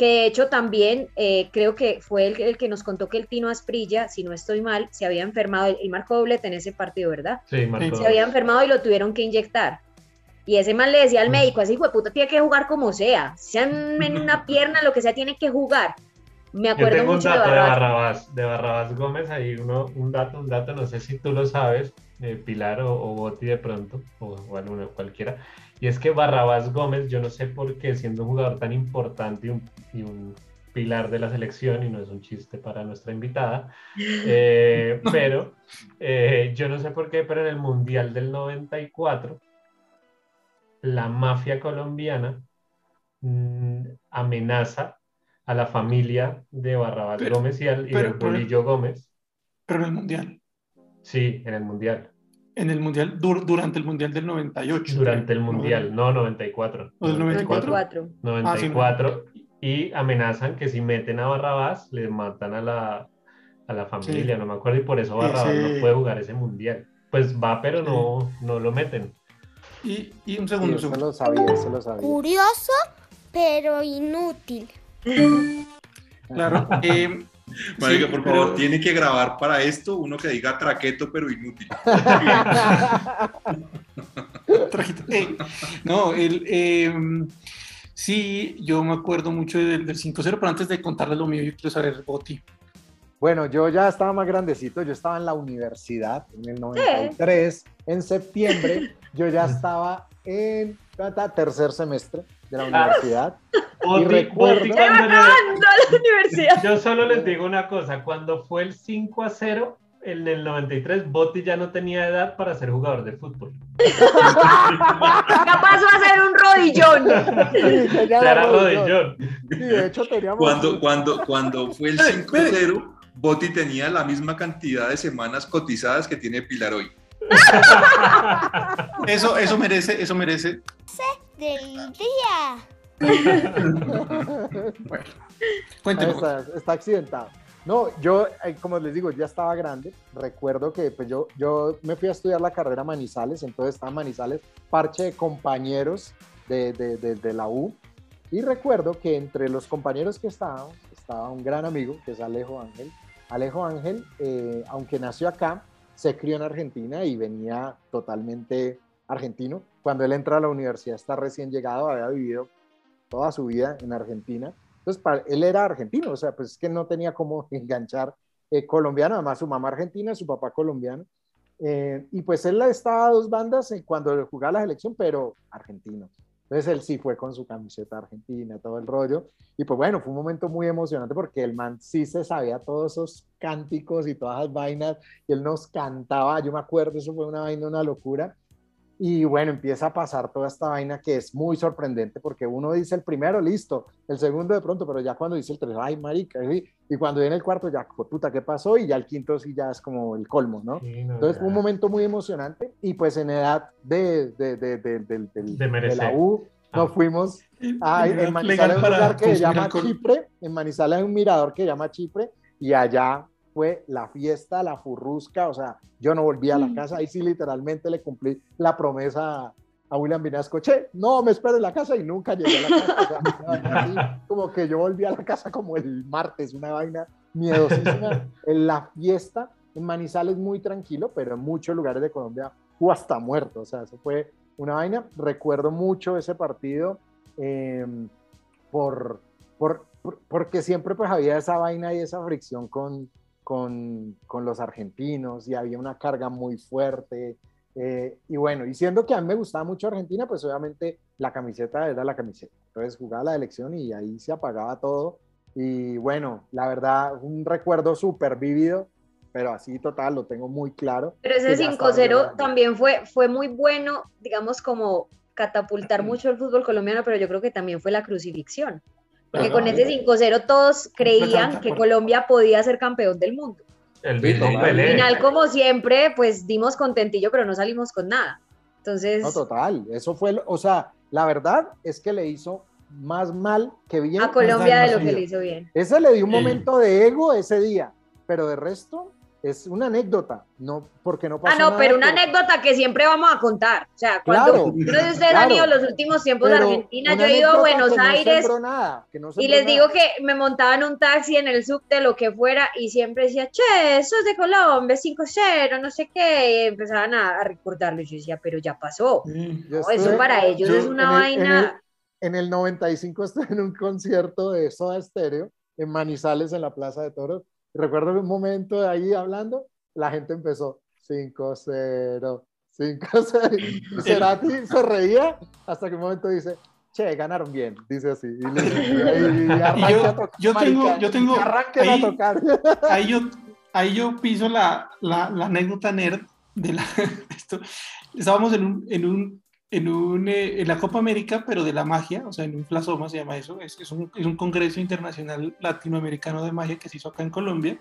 que de hecho también eh, creo que fue el, el que nos contó que el Tino Asprilla, si no estoy mal, se había enfermado, él marcó doblete en ese partido, ¿verdad? Sí, marcó Se había enfermado y lo tuvieron que inyectar. Y ese man le decía al médico, así, puta, tiene que jugar como sea, sea en una pierna, lo que sea, tiene que jugar. Me Yo acuerdo tengo un mucho de dato de Barrabás. Barrabás, de Barrabás Gómez, ahí uno, un dato, un dato, no sé si tú lo sabes, eh, Pilar o, o Boti de pronto, o, o alguno, cualquiera, y es que Barrabás Gómez, yo no sé por qué, siendo un jugador tan importante y un, y un pilar de la selección, y no es un chiste para nuestra invitada, eh, pero eh, yo no sé por qué, pero en el Mundial del 94, la mafia colombiana mm, amenaza a la familia de Barrabás Pero- Gómez y, al, y pero- del Bolillo Gómez. pero en el Mundial. Sí, en el Mundial. En el Mundial, dur- durante el Mundial del 98. Durante el. Mundial, no 94. ¿O del 94? 94. 94. Y amenazan que si meten a Barrabás, le matan a la, a la familia, Sí. no me acuerdo, y por eso Barrabás Ese- no puede jugar ese Mundial. Pues va, pero no, no lo meten. Y, y un Sí, segundo, eso segundo. lo sabía, eso lo sabía. Curioso, pero inútil. Claro. eh, Marica, sí, por pero- favor, tiene que grabar para esto uno que diga traqueto pero inútil. Eh, no, el, eh, sí, yo me acuerdo mucho del, del 5-0, pero antes de contarles lo mío, yo quiero saber, Boti. Bueno, yo ya estaba más grandecito, yo estaba en la universidad en el 93, en septiembre, yo ya estaba en tercer semestre de la universidad. Boti- recuerdo- Boti ¡Se cuando va le- acabando la universidad! Yo solo les digo una cosa, cuando fue el 5 a 0 en el 93, Botti ya no tenía edad para ser jugador de fútbol. Ya pasó a ser un rodillón. Sí, era rodillón. rodillón. Sí, de hecho teníamos... Cuando, cuando, cuando fue el Eh, 5-0, Boti tenía la misma cantidad de semanas cotizadas que tiene Pilar hoy. Eso, eso merece, eso merece. Del día. Bueno, cuénteme. Está, está accidentado. No, yo, eh, como les digo, ya estaba grande. Recuerdo que pues, yo, yo me fui a estudiar la carrera Manizales, entonces estaba Manizales, parche de compañeros de, de- de- de la U. Y recuerdo que entre los compañeros que estaban, estaba un gran amigo, que es Alejo Ángel. Alejo Ángel, eh, aunque nació acá, se crió en Argentina y venía totalmente argentino. Cuando él entra a la universidad está recién llegado, había vivido toda su vida en Argentina. Entonces, para, él era argentino, o sea, pues es que no tenía cómo enganchar eh, colombiano, además su mamá argentina, su papá colombiano. Eh, y pues él estaba a dos bandas cuando jugaba la selección, pero argentino. Entonces él sí fue con su camiseta argentina, todo el rollo. Y pues bueno, fue un momento muy emocionante porque el man sí se sabía todos esos cánticos y todas las vainas. Y él nos cantaba, yo me acuerdo, eso fue una vaina, una locura. Y bueno, empieza a pasar toda esta vaina que es muy sorprendente porque uno dice el primero, listo, el segundo de pronto, pero ya cuando dice el tres, ay, marica, ¿sí? y cuando viene el cuarto, ya, "Jue puta, ¿qué pasó? Y ya el quinto sí ya es como el colmo, ¿no? Sí, no, Entonces fue un momento muy emocionante y pues en edad de, de, de, de, la U nos Ah. fuimos a, en Manizales hay un para lugar que se llama. Chipre, en Manizales hay un mirador que se llama Chipre y allá fue la fiesta, la furrusca, o sea, yo no volví a la casa, ahí sí literalmente le cumplí la promesa a, William Vinasco, che, no, me espero en la casa y nunca llegué a la casa, o sea, así, como que yo volví a la casa como el martes, una vaina miedosísima, en la fiesta en Manizales muy tranquilo, pero en muchos lugares de Colombia hubo hasta muerto, o sea, eso fue una vaina, recuerdo mucho ese partido, eh, por, por, por- porque siempre pues había esa vaina y esa fricción con, con, con los argentinos y había una carga muy fuerte. eh, y bueno, y siendo que a mí me gustaba mucho Argentina, pues obviamente la camiseta era la camiseta. Entonces jugaba la elección y ahí se apagaba todo. Y bueno, la verdad, un recuerdo súper vívido, pero así total, lo tengo muy claro. Pero ese ya estaba 5-0 llorando. también fue, fue muy bueno, digamos, como catapultar mucho el fútbol colombiano, pero yo creo que también fue la crucifixión. Porque Claro. con ese 5-0 todos creían que. Colombia podía ser campeón del mundo. El Vito. Al final, como siempre, pues dimos contentillo, pero no salimos con nada. Entonces, No, total, eso fue, o sea, la verdad es que le hizo más mal que bien. a Colombia de lo que le hizo bien. Ese le dio un momento de ego ese día, pero de resto es una anécdota, no porque no pasó Ah, no, nada, pero una anécdota que siempre vamos a contar. O sea, cuando Claro, no ustedes claro. han ido los últimos tiempos pero a Argentina, yo he ido a Buenos que no Aires sembró nada, que no y les digo nada. que me montaba en un taxi en el subte, lo que fuera, y siempre decía, che, eso es de Colombia, 5-0, no sé qué, y empezaban a, a recordarlo. Y yo decía, pero ya pasó. Yo No, eso para ellos yo es una en el- vaina. En el 95 estuve en un concierto de Soda Stereo en Manizales, en la Plaza de Toros. Recuerdo un momento de ahí hablando, la gente empezó 5-0, 5-0. Y Cerati se reía hasta que un momento dice, che, ganaron bien, dice así. Y, le- y- y yo- a tocar, yo tengo- marica, yo tengo ahí- a tocar. ahí yo, ahí yo piso la, la, la anécdota nerd de la, esto. Estábamos en un, en un, en un, eh, en la Copa América, pero de la magia, o sea, en un Flasoma se llama eso, es, es, un, es un congreso internacional latinoamericano de magia que se hizo acá en Colombia.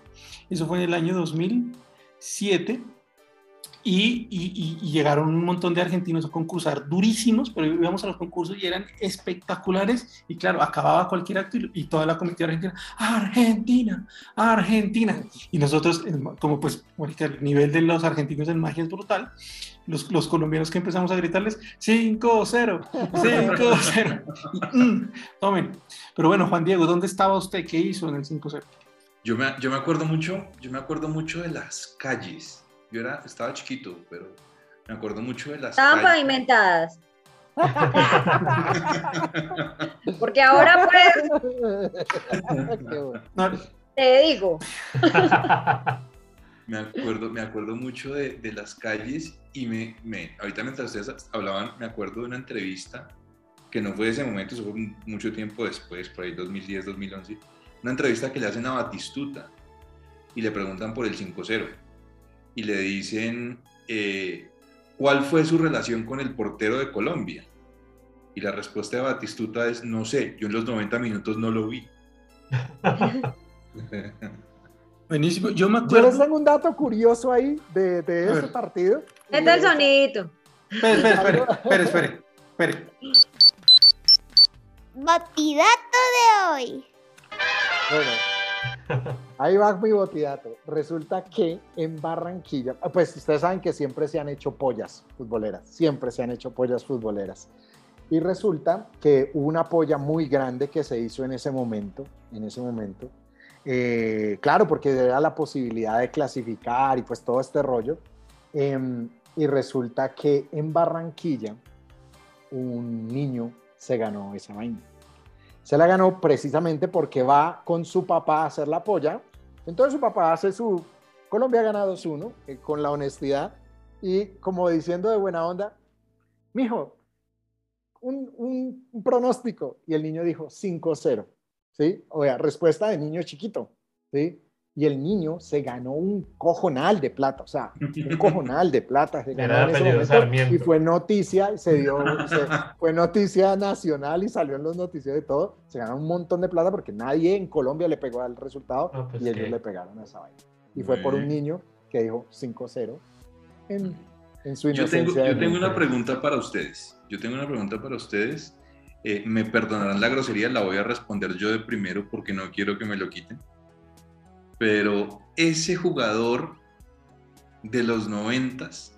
Eso fue en el año 2007. Y, y- y- y llegaron un montón de argentinos a concursar durísimos, pero íbamos a los concursos y eran espectaculares. Y claro, acababa cualquier acto y, y toda la comitiva argentina, Argentina, Argentina. Y nosotros, como pues, el nivel de los argentinos en magia es brutal, los, los colombianos que empezamos a gritarles 5-0, 5-0. Y, mm, tomen. Pero bueno, Juan Diego, ¿dónde estaba usted? ¿Qué hizo en el 5-0? Yo me, yo me acuerdo mucho, yo me acuerdo mucho de las calles. Yo era, estaba chiquito, pero me acuerdo mucho de las Estaban calles. pavimentadas. Porque ahora, pues. No, te digo, Me acuerdo, me acuerdo mucho de, de las calles y me, me, ahorita mientras ustedes hablaban, me acuerdo de una entrevista que no fue de ese momento, eso fue mu- mucho tiempo después, por ahí 2010, 2011, una entrevista que le hacen a Batistuta y le preguntan por el 5-0 y le dicen eh, cuál fue su relación con el portero de Colombia. Y la respuesta de Batistuta es, no sé, yo en los 90 minutos no lo vi. buenísimo. Yo me Yo les acuerdo. tengo un dato curioso ahí de, ese partido. es el sonidito. Espere, espere, espere, espere, espere, espere. Botidato de hoy. Bueno, ahí va mi botidato. Resulta que en Barranquilla, ah, pues ustedes saben que siempre se han hecho pollas futboleras, siempre se han hecho pollas futboleras. Y resulta que hubo una polla muy grande que se hizo en ese momento, en ese momento. Eh, claro, porque era la posibilidad de clasificar y pues todo este rollo. Em, y resulta que en Barranquilla un niño se ganó esa vaina. Se la ganó precisamente porque va con su papá a hacer la polla. Entonces su papá hace su Colombia ha ganado 2-1 eh, con la honestidad y como diciendo de buena onda, mijo, un, un, un pronóstico. Y el niño dijo 5-0. ¿Sí? O sea, respuesta de niño chiquito. ¿Sí? Y el niño se ganó un cojonal de plata, o sea, un cojonal de plata. Se ganó en ese momento y fue noticia, se dio, se, fue noticia nacional y salió en los noticias de todo. Se ganó un montón de plata porque nadie en Colombia le pegó al resultado No, pues y ellos qué. le pegaron a esa vaina. Y fue por un niño que dijo 5-0 en, en su Yo tengo, inocencia. yo tengo una pregunta para ustedes. Yo tengo una pregunta para ustedes. Eh, me perdonarán la grosería, la voy a responder yo de primero porque no quiero que me lo quiten. Pero ese jugador de los noventas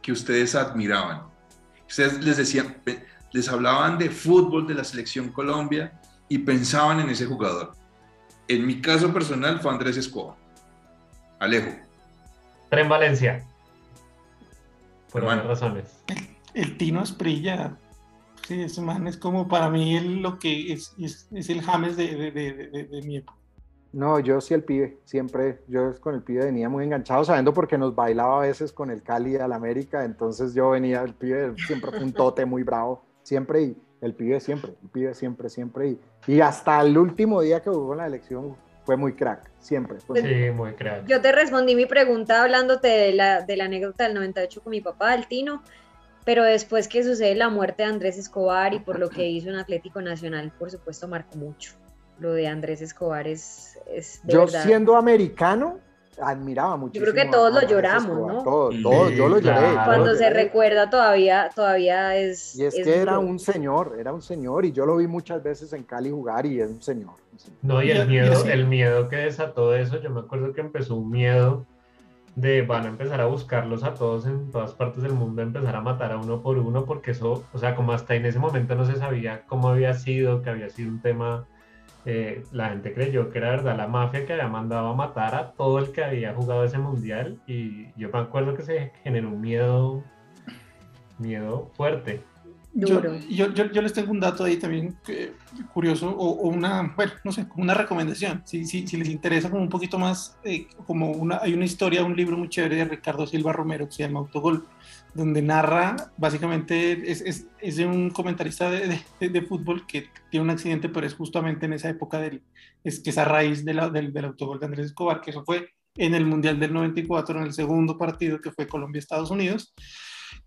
que ustedes admiraban, ustedes les decían, les hablaban de fútbol de la selección Colombia y pensaban en ese jugador. En mi caso personal fue Andrés Escobar. Alejo. Tren Valencia. Por varias razones. El Tino Esprilla. Sí, ese man es como para mí el- lo que es, es, es el James de, de, de, de- de mi época. No, yo sí el pibe, siempre, yo con el pibe venía muy enganchado, sabiendo porque nos bailaba a veces con el Cali al América, entonces yo venía, el pibe siempre fue un tote muy bravo, siempre y el pibe siempre, el pibe siempre, siempre y, y hasta el último día que jugó en la elección fue muy crack, siempre. fue muy- Sí, muy crack. Yo te respondí mi pregunta hablándote de la, de la anécdota del 98 con mi papá, el Tino, pero después que sucede la muerte de Andrés Escobar y por lo que hizo en Atlético Nacional, por supuesto, marcó mucho. Lo de Andrés Escobar es, es de yo verdad. siendo americano, admiraba mucho. creo que todos lo lloramos, ¿no? Todos, todos, yo lo Sí, lloré. claro. yo Cuando lo se lloré. recuerda todavía, todavía es. Y es, es que era un señor, era un señor, y yo lo vi muchas veces en Cali jugar y es un señor. un señor. No, y el y miedo, así- el miedo que desató eso, yo me acuerdo que empezó un miedo de van a empezar a buscarlos a todos en todas partes del mundo, empezar a matar a uno por uno, porque eso, o sea, como hasta en ese momento no se sabía cómo había sido, que había sido un tema, eh, la gente creyó que era verdad la mafia que había mandado a matar a todo el que había jugado ese mundial, y yo me acuerdo que se generó un miedo, miedo fuerte. Yo, Duro. yo, yo, yo les tengo un dato ahí también eh, curioso o, o una, bueno, no sé, como una recomendación. Si, si, si les interesa como un poquito más, eh, como una, hay una historia, un libro muy chévere de Ricardo Silva Romero que se llama Autogol, donde narra, básicamente, es, es, es de un comentarista de, de, de, fútbol que tiene un accidente, pero es justamente en esa época del, es que es a raíz de la, del, del autogol de Andrés Escobar, que eso fue en el Mundial del 94, en el segundo partido que fue Colombia-Estados Unidos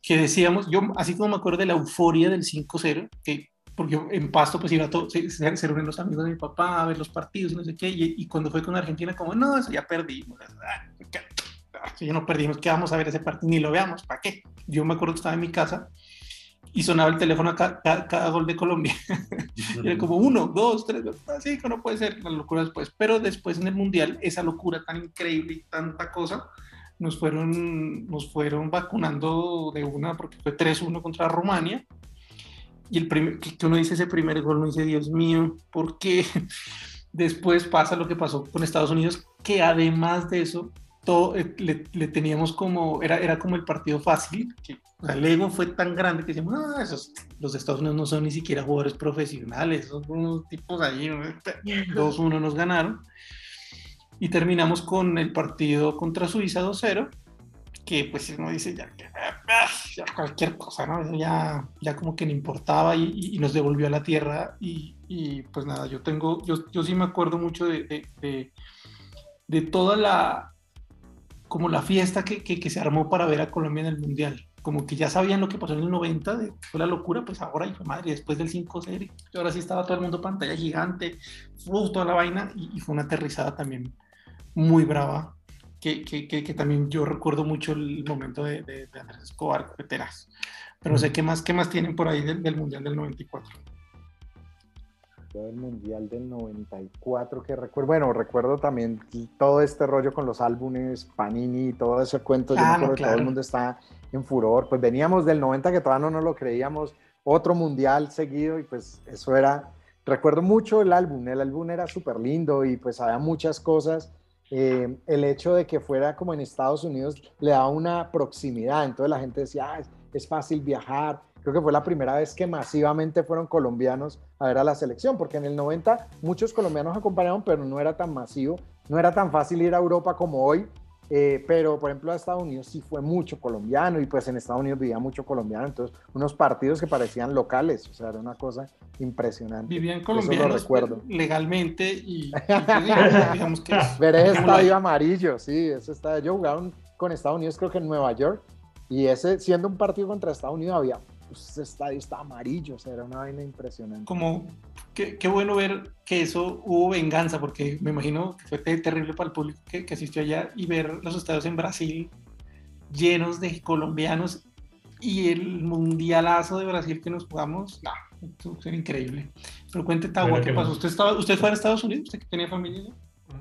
que decíamos, yo así como me acuerdo de la euforia del 5-0, que porque en Pasto pues iba todo, se, se, reúnen los amigos de mi papá a ver los partidos y no sé qué, y, y cuando fue con Argentina como, no, eso ya perdimos, ah, ya no perdimos, ¿qué vamos a ver ese partido? Ni lo veamos, ¿para qué? Yo me acuerdo que estaba en mi casa y sonaba el teléfono a cada, cada, cada gol de Colombia. era como uno, dos, tres, así que no puede ser la locura después. Pero después en el Mundial, esa locura tan increíble y tanta cosa, nos fueron, nos fueron vacunando de una, porque fue 3-1 contra Rumania. Y el primer, que uno dice ese primer gol, uno dice, Dios mío, ¿por qué? Después pasa lo que pasó con Estados Unidos, que además de eso, todo, eh, le, le, teníamos como, era, era como el partido fácil, que o sea, el ego fue tan grande que decíamos, no, esos, los de Estados Unidos no son ni siquiera jugadores profesionales, son unos tipos allí, 2-1 nos ganaron. Y terminamos con el partido contra Suiza 2-0, que pues uno dice ya, ya, cualquier cosa, ¿no? Ya, ya como que no importaba y, nos devolvió a la tierra y, pues nada, yo tengo, yo, yo sí me acuerdo mucho de, de, de, toda la, como la fiesta que, que, se armó para ver a Colombia en el Mundial. Como que ya sabían lo que pasó en el 90, de, fue la locura, pues ahora, hijo de madre, después del 5-0, ahora sí estaba todo el mundo pantalla gigante, uf, toda la vaina, y, y, fue una aterrizada también muy brava, que, que, que, que también yo recuerdo mucho el momento de, de, de Andrés Escobar, veteras. Pero no sé qué más, qué más tienen por ahí del, del Mundial del 94. Yo del Mundial del 94 que recuerdo, bueno, recuerdo también todo este rollo con los álbumes, Panini, todo ese cuento, yo Ah, me no, acuerdo que todo claro. el mundo está en furor, pues veníamos del 90 que todavía no nos lo creíamos, otro Mundial seguido y pues eso era, recuerdo mucho el álbum, el álbum era súper lindo y pues había muchas cosas, eh, el hecho de que fuera como en Estados Unidos le daba una proximidad, entonces la gente decía, "Ah, es, es fácil viajar, creo que fue la primera vez que masivamente fueron colombianos a ver a la selección, porque en el 90 muchos colombianos acompañaron, pero no era tan masivo, no era tan fácil ir a Europa como hoy, eh, pero por ejemplo a Estados Unidos sí fue mucho colombiano y pues en Estados Unidos vivía mucho colombiano, entonces unos partidos que parecían locales, o sea, era una cosa impresionante. Vivían Eso lo colombianos recuerdo. pues, legalmente y, y, pues, digamos, digamos que Ver ese dejémoslo ahí. estadio amarillo, sí, ese estadio. Yo jugaron con Estados Unidos, creo que en Nueva York, y ese, siendo un partido contra Estados Unidos, había, pues, ese estadio está amarillo, o sea, era una vaina impresionante. como qué, qué bueno ver que eso hubo venganza, porque me imagino que fue te- terrible para el público que, que asistió allá y ver los estadios en Brasil llenos de colombianos y el mundialazo de Brasil que nos jugamos, no, eso era increíble. Pero cuente, Tagua, Bueno, ¿qué que- pasó? ¿Usted, estaba, ¿Usted fue a Estados Unidos? ¿Usted que tenía familia?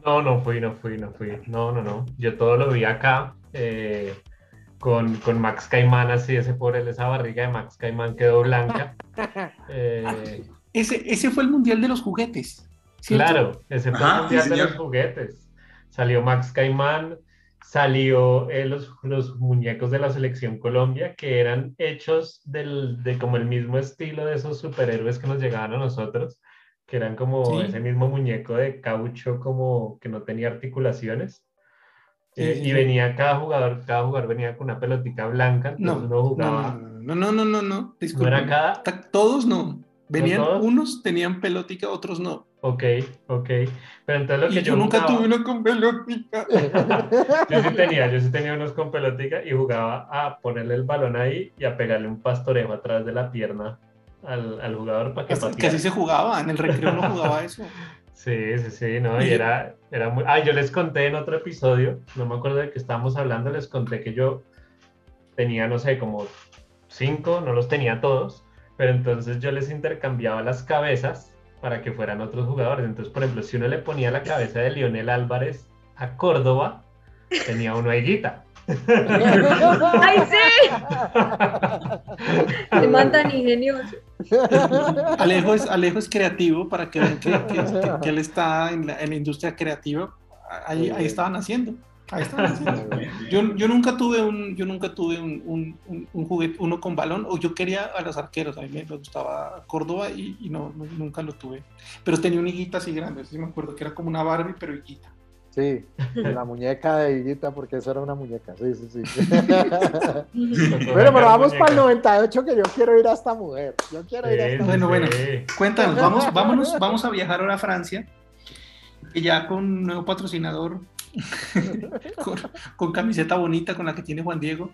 No, no fui, no fui, no fui. No, no, no. Yo todo lo vi acá eh, con, con Max Caimán, así ese pobre, esa barriga de Max Caimán quedó blanca. Eh, Ese, ese fue el mundial de los juguetes. ¿cierto? claro, ese fue Ajá, el mundial sí, de los juguetes. Salió Max Caimán, salió eh, los, los muñecos de la selección Colombia, que eran hechos del, de como el mismo estilo de esos superhéroes que nos llegaban a nosotros, que eran como Sí. ese mismo muñeco de caucho como que no tenía articulaciones. Eh, sí, y sí. venía cada jugador, cada jugador venía con una pelotica blanca, No, uno no, jugaba. no, no, no, no, no, no, No disculpe. era cada. Todos no. Venían todos? unos tenían pelótica, otros no. Ok, ok. Pero entonces lo Y que yo, yo, nunca jugaba- tuve uno con pelótica. Yo sí tenía, yo sí tenía unos con pelotica y jugaba a ponerle el balón ahí y a pegarle un pastorejo atrás de la pierna al, al jugador para que pateara. así se jugaba, en el recreo no jugaba eso. Sí, sí, sí, no, y era, era muy... Ah, yo les conté en otro episodio, no me acuerdo de qué estábamos hablando, les conté que yo tenía, no sé, como cinco, no los tenía todos, pero entonces yo les intercambiaba las cabezas para que fueran otros jugadores. Entonces, por ejemplo, si uno le ponía la cabeza de Lionel Álvarez a Córdoba, tenía uno a Higuita. ¡Ay, sí! Se man tan ingenioso. Alejo es, Alejo es creativo para que vean que, que- que- que él está en la, en la industria creativa. Ahí, ahí estaban haciendo. Ahí estaban haciendo. Yo, yo nunca tuve un, yo nunca tuve un, un- un- un juguete, uno con balón, o yo quería a los arqueros, a mí me, me gustaba Córdoba y, y no, no- nunca lo tuve. Pero tenía una higuita así grande, sí me acuerdo que era como una Barbie, pero higuita. Sí, la muñeca de Higuita, porque eso era una muñeca, sí, sí, sí. Bueno, pero vamos para el 98 que yo quiero ir a esta mujer. Yo quiero ir a esta Bueno, bueno. Sí. Cuéntanos, vamos, vámonos, vamos a viajar ahora a Francia, y ya con un nuevo patrocinador, con, con camiseta bonita con la que tiene Juan Diego.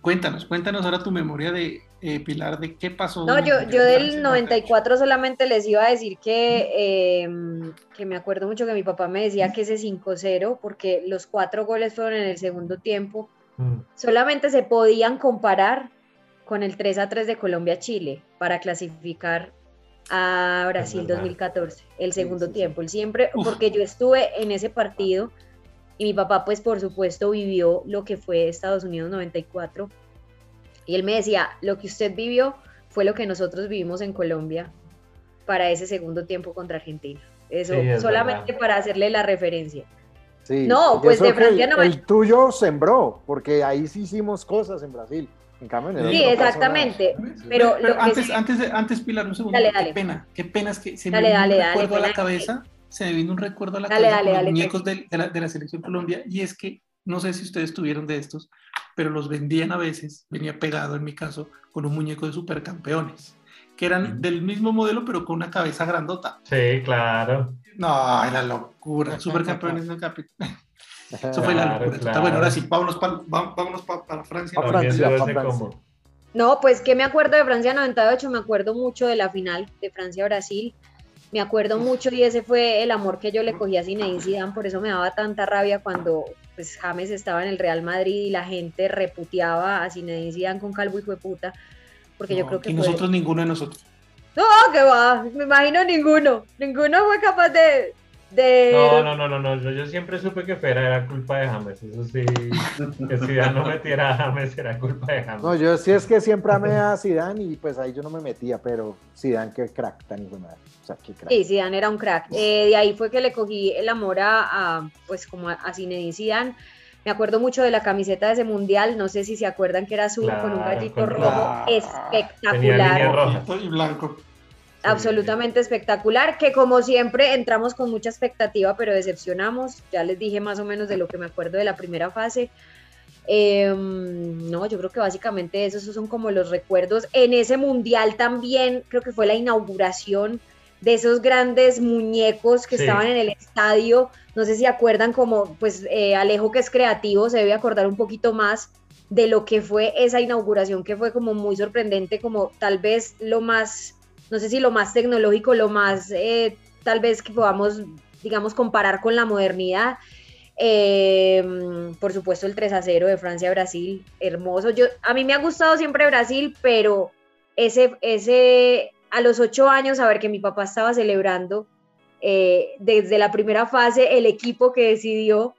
Cuéntanos, cuéntanos ahora tu memoria de eh, Pilar, de qué pasó. No, yo, yo del 94 solamente les iba a decir que, eh, que me acuerdo mucho que mi papá me decía que ese 5-0, porque los cuatro goles fueron en el segundo tiempo, Mm. solamente se podían comparar con el 3-3 de Colombia-Chile para clasificar a Brasil verdad. 2014, el segundo sí, sí. tiempo. Siempre, Uf. porque yo estuve en ese partido y mi papá pues por supuesto vivió lo que fue Estados Unidos 94 y él me decía, lo que usted vivió fue lo que nosotros vivimos en Colombia para ese segundo tiempo contra Argentina. Eso Sí, es solamente verdad. para hacerle la referencia. Sí, No, pues de que el- Francia no- El, tuyo sembró, porque ahí sí hicimos cosas en Brasil. En cambio, en el Sí, exactamente. Pero lo que antes, sí- antes, de, antes, Pilar, un segundo. Dale, qué dale. pena, qué pena es que se Dale, me vino dale, un dale, recuerdo a la cabeza, se me vino un recuerdo a la Dale, cabeza dale, con dale, los muñecos de, la, de la selección Colombia, y es que, no sé si ustedes tuvieron de estos, pero los vendían a veces, venía pegado en mi caso, con un muñeco de supercampeones, que eran del mismo modelo, pero con una cabeza grandota. Sí, claro. No, era locura, supercampeones del capítulo. Eso fue la locura. claro. Bueno, ahora sí, vámonos, pa- va- vámonos pa- para Francia. Pa' pa'. No, pues que me acuerdo de Francia 98, me acuerdo mucho de la final de Francia-Brasil, me acuerdo mucho y ese fue el amor que yo le cogí a Zinedine Zidane, por eso me daba tanta rabia cuando pues James estaba en el Real Madrid y la gente reputeaba a Zinedine Zidane con calvo y fue puta, porque yo creo que y fue- nosotros, ninguno de nosotros. No, que va, me imagino ninguno. Ninguno fue capaz de. De... No, no, no, no, no. Yo, yo siempre supe que Fera era culpa de James. Eso sí, que si ya no metiera a James era culpa de James. No, yo sí es que siempre amé a Zidane y pues ahí yo no me metía, pero Zidane qué crack tan hijo de madre. O sea, qué crack. Sí, Zidane era un crack. Eh, de ahí fue que le cogí el amor a, a, pues como a, a Zinedine Zidane. Me acuerdo mucho de la camiseta de ese mundial, no sé si se acuerdan que era azul con un gallito con- rojo, Claro. Tenía espectacular. línea roja. Y blanco. Absolutamente espectacular, que como siempre entramos con mucha expectativa, pero decepcionamos. Ya les dije más o menos de lo que me acuerdo de la primera fase. Eh, no, yo creo que básicamente esos son como los recuerdos. En ese mundial también creo que fue la inauguración de esos grandes muñecos que Sí. estaban en el estadio. No sé si acuerdan como, pues eh, Alejo que es creativo se debe acordar un poquito más de lo que fue esa inauguración que fue como muy sorprendente, como tal vez lo más, no sé si lo más tecnológico, lo más eh, tal vez que podamos, digamos, comparar con la modernidad. Eh, por supuesto el 3 a 0 de Francia-Brasil, hermoso. Yo, a mí me ha gustado siempre Brasil, pero ese, ese, a los ocho años, a ver que mi papá estaba celebrando eh, desde la primera fase el equipo que decidió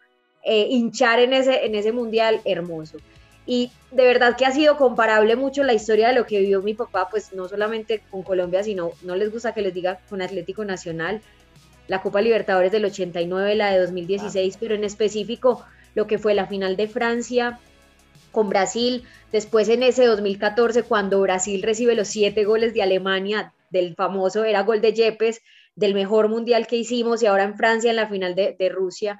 hinchar en ese, en ese mundial, hermoso. Y de verdad que ha sido comparable mucho la historia de lo que vivió mi papá, pues no solamente con Colombia, sino, no les gusta que les diga con Atlético Nacional, la Copa Libertadores del 89, la de 2016, pero en específico lo que fue la final de Francia con Brasil, después en ese 2014 cuando Brasil recibe los siete goles de Alemania, del famoso, era gol de Yepes, del mejor mundial que hicimos y ahora en Francia en la final de Rusia.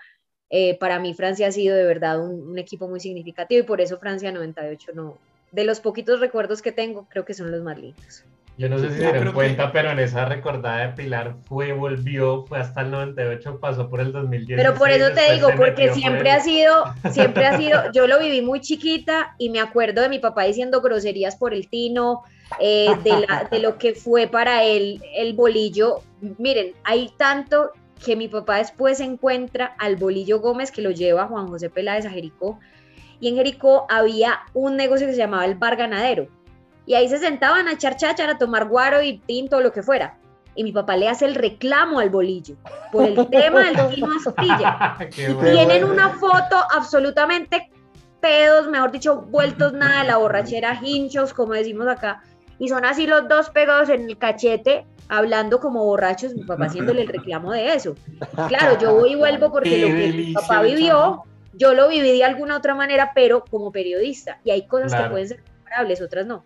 Eh, para mí Francia ha sido de verdad un, un, equipo muy significativo y por eso Francia 98 no, de los poquitos recuerdos que tengo, creo que son los más lindos. Yo no sé si se dieron cuenta, que... pero en esa recordada de Pilar fue, volvió, fue hasta el 98, pasó por el 2010. Pero por eso te digo, porque siempre ha sido, siempre ha sido, yo lo viví muy chiquita y me acuerdo de mi papá diciendo groserías por el tino, eh, de, la, de, lo que fue para él el bolillo. Miren, hay tanto que mi papá después encuentra al bolillo Gómez que lo lleva Juan José Peláez a Jericó. Y en Jericó había un negocio que se llamaba el Bar Ganadero. Y ahí se sentaban a echar cháchara, a tomar guaro y tinto, lo que fuera. Y mi papá le hace el reclamo al bolillo por el tema del Tino Astilla. Tienen una foto absolutamente pedos, mejor dicho, vueltos nada, la borrachera, hinchos, como decimos acá. Y son así los dos pegados en el cachete, hablando como borrachos, mi papá haciéndole el reclamo de eso. Claro, yo voy y vuelvo porque lo que mi papá vivió, yo lo viví de alguna otra manera, pero como periodista. Y hay cosas Claro. que pueden ser comparables, otras no.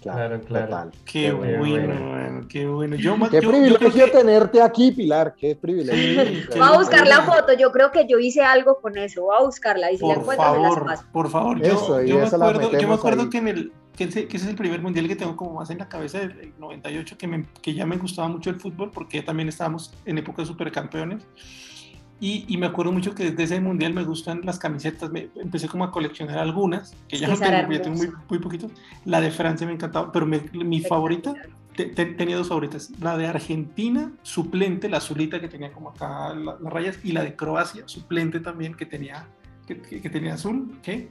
Claro, claro. total. Qué, Qué bueno, bueno. bueno, qué bueno. Yo, Qué yo- yo privilegio que- tenerte aquí, Pilar. Qué privilegio. Sí, qué Voy a buscar la foto, yo creo que yo hice algo con eso, voy a buscarla y si la Por encuentro me las favor, paso. por favor. Yo, Eso, yo me la acuerdo, yo me acuerdo ahí. que, en el, que, ese, que ese es el primer mundial que tengo como más en la cabeza del 98, que, me- que ya me gustaba mucho el fútbol, porque también estábamos en época de supercampeones. Y, y me acuerdo mucho que desde ese mundial me gustan las camisetas. Me, empecé como a coleccionar algunas, que ya no tengo, ya tengo muy, muy poquito. La de Francia me encantaba, pero me- mi favorita, te- te- tenía dos favoritas. La de Argentina, suplente, la azulita que tenía como acá la- las rayas, y la de Croacia, suplente también, que tenía, que, que- que tenía azul. ¿Qué?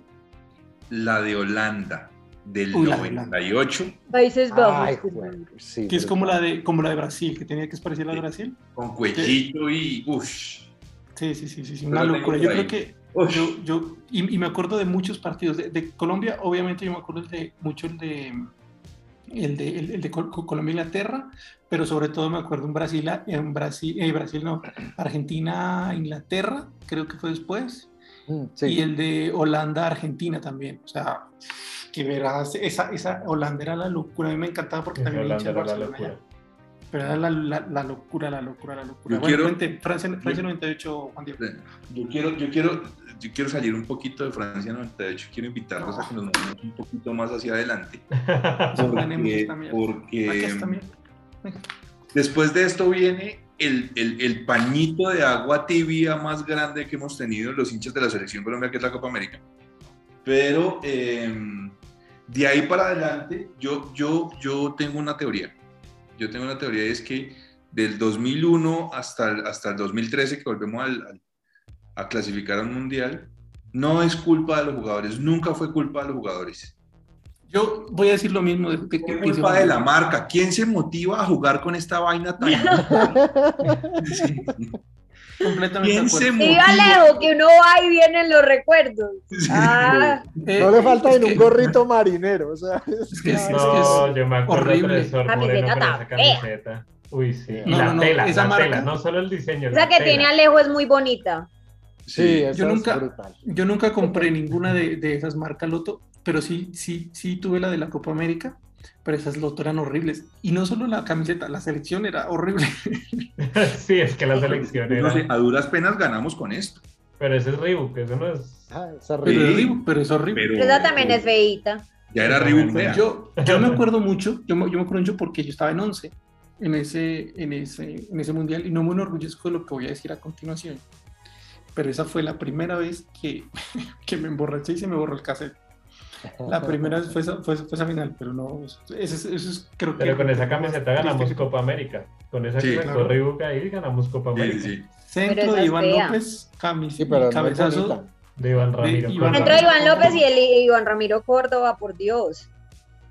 La de Holanda del Uy, la de Holanda. 98 Países Bajos. Ay, sí, que es como la de como la de Brasil, que tenía que es parecida a la de. Brasil. con cuellito y uff. Sí, sí, sí, sí, sí, Yo una locura. Yo creo que yo, yo y, y me acuerdo de muchos partidos. De, de Colombia, obviamente yo me acuerdo de mucho el de el de, el, el de Col- Colombia Inglaterra, pero sobre todo me acuerdo en Brasil, en Brasil, eh, Brasil no, Argentina Inglaterra, creo que fue después, Mm, sí. y el de Holanda Argentina también, o sea, que verás, esa, esa Holanda era la locura, a mí me encantaba porque también me hincha el Holanda era la Barcelona locura. Pero era la, la, la locura, la locura, la locura. Yo bueno, quiero- cuente, Francia, Francia 98, Juan Diego. Yo quiero, yo quiero, yo quiero salir un poquito de Francia 98. Quiero invitarlos a que nos movamos un poquito más hacia adelante. Porque, porque después de esto viene el, el, el pañito de agua tibia más grande que hemos tenido los hinchas de la selección Colombia, que es la Copa América. Pero eh, de ahí para adelante, yo, yo, yo tengo una teoría. Yo tengo una teoría y es que del 2001 hasta el, hasta el 2013, que volvemos al- al- a clasificar a un mundial, no es culpa de los jugadores, nunca fue culpa de los jugadores. Yo voy a decir lo mismo de, Es que culpa de la marca. ¿Quién se motiva a jugar con esta vaina tan? Sí. completamente de ¿Quién se acuerdo. Sí, motiva? Alejo, que uno va y vienen los recuerdos. Ah, Eh, No le falta en un que- gorrito marinero, o sea, Es que, es, es No, que es- yo me acuerdo horrible. profesor Moreno Camiseta con esa camiseta. Uy, sí. Y No, la no, tela, esa la marca- tela, no solo el diseño. esa que tela. tiene Alejo es muy bonita. sí, yo es nunca- brutal. yo nunca compré ninguna de, de esas marcas Loto, pero sí, sí, sí tuve la de la Copa América, pero esas Loto eran horribles. Y no solo la camiseta, la selección era horrible. sí, es que la selección No era. sé, a duras penas ganamos con esto. Pero ese es Reebok, eso no es. Ah, esa Pero, ridícula. es horrible, pero es horrible. Pero Pero esa también es feíta. ya era Reebok fea. Yo, yo me acuerdo mucho, yo me, yo me acuerdo mucho porque yo estaba en 11 en ese, en, ese, en ese mundial y no me enorgullezco de lo que voy a decir a continuación. Pero esa fue la primera vez que, que me emborraché y se me borró el cassette. La primera vez fue esa, fue, fue esa final, pero no, eso, es- eso es creo que... Pero con esa camiseta ganamos triste Copa América. Con esa Sí, que claro. Ahí ganamos Copa América. sí, sí. Centro de Iván fea. López, camis, Sí, pero no es cabezazo. bonita. De Iván Ramiro. Iván. Centro de Iván López y el Iván Ramiro Córdoba, por Dios.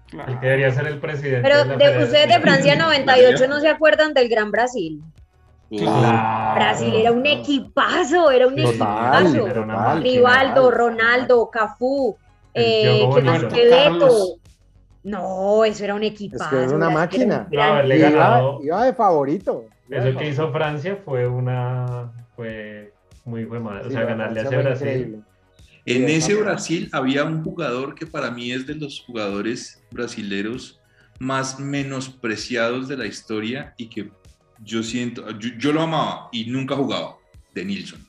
claro. El que debería ser el presidente. Pero de de, ustedes de Francia 98 no se acuerdan del Gran Brasil. Claro. Brasil era un equipazo, era un Total, equipazo. Total. Rivaldo, Ronaldo, Cafú, eh, ¿quién más? Carlos. No, eso era un equipazo. Es que era una máquina. un gran- No, le iba, ganado. iba de favorito. Iba de Eso que hizo Francia fue una. fue muy fue mal. O sea, ganarle a Francia ese fue Brasil. increíble. En ese Brasil había un jugador que para mí es de los jugadores brasileros más menospreciados de la historia y que yo siento, yo, yo lo amaba y nunca jugaba, de Nilsson.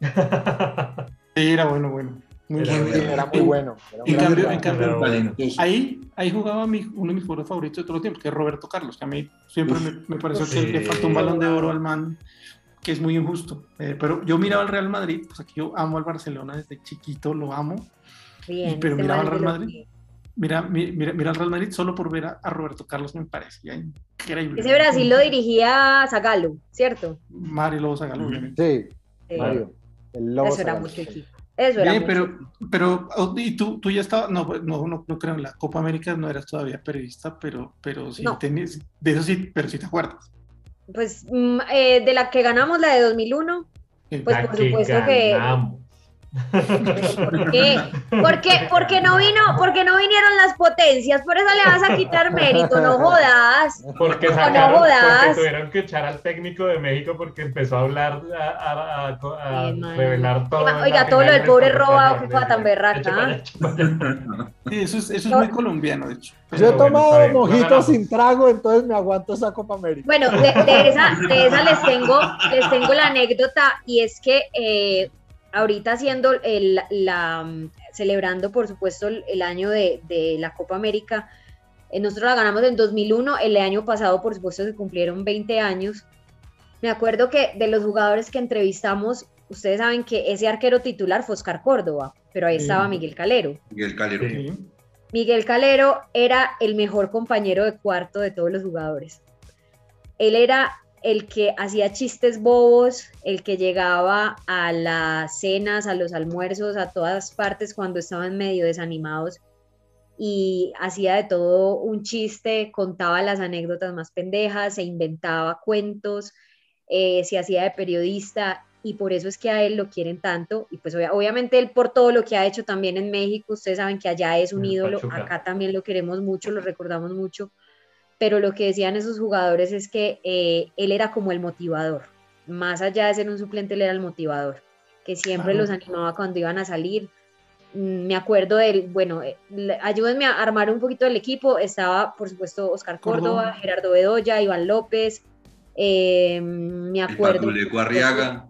Sí, era bueno, bueno. Muy Era muy bueno. era En cambio- en bueno. Ahí, ahí jugaba mi, uno de mis jugadores favoritos de todos los tiempos, que es Roberto Carlos, que a mí siempre me, me pareció que le faltó un balón de oro al man, que es muy injusto. Eh, pero yo miraba al Real Madrid, pues aquí yo amo al Barcelona desde chiquito, lo amo. Bien, pero este miraba al Real Madrid. Mira, mi- mira, mira al Real Madrid solo por ver a, a Roberto Carlos me parecía increíble. Ese Brasil lo dirigía Zagallo, ¿cierto? Mario Lobo Zagallo, obviamente. Sí, Sí, Mario. El lobo eso era mucho equipo. Eso era Bien, pero, pero, oh, y tú, tú ya estabas, no, pues, no, no, no creo, en la Copa América no eras todavía periodista, pero, pero sí No. tenías, de eso sí, pero sí te acuerdas. Pues mm, eh, de la que ganamos, la de 2001, Eh, Pues La por supuesto que- ganamos. ¿Por qué? Porque, porque no vino, porque no vinieron las potencias, por eso le vas a quitar mérito, no jodas. Porque No, no sacaron, jodas. porque tuvieron que echar al técnico de México porque empezó a hablar, a, a- a- revelar todo. Oiga, todo lo del pobre qué cosa tan berraca. Sí, eso es, eso es No. muy colombiano, de hecho. Yo he bueno, tomado lo mojitos sin trago, entonces me aguanto esa Copa América. Bueno, de, de esa, de esa les tengo, les tengo la anécdota y es que eh, ahorita haciendo el, la, celebrando por supuesto el, año de, de la Copa América, eh, nosotros la ganamos en 2001, el año pasado por supuesto se cumplieron 20 años. Me acuerdo que de los jugadores que entrevistamos, ustedes saben que ese arquero titular fue Oscar Córdoba, pero ahí Sí. estaba Miguel Calero. Miguel Calero. Sí. Miguel Calero era el mejor compañero de cuarto de todos los jugadores. Él era el que hacía chistes bobos, el que llegaba a las cenas, a los almuerzos, a todas partes cuando estaban medio desanimados y hacía de todo un chiste, contaba las anécdotas más pendejas, se inventaba cuentos, eh, se hacía de periodista y por eso es que a él lo quieren tanto y pues obvia- obviamente él por todo lo que ha hecho también en México, ustedes saben que allá es un ídolo, acá también lo queremos mucho, lo recordamos mucho, pero lo que decían esos jugadores es que eh, él era como el motivador, más allá de ser un suplente, él era el motivador, que siempre Claro. los animaba cuando iban a salir. Mm, Me acuerdo del, bueno, eh, le- ayúdenme a armar un poquito el equipo, estaba por supuesto Oscar Córdoba, Córdoba. Gerardo Bedoya, Iván López, eh, me acuerdo. Arriaga.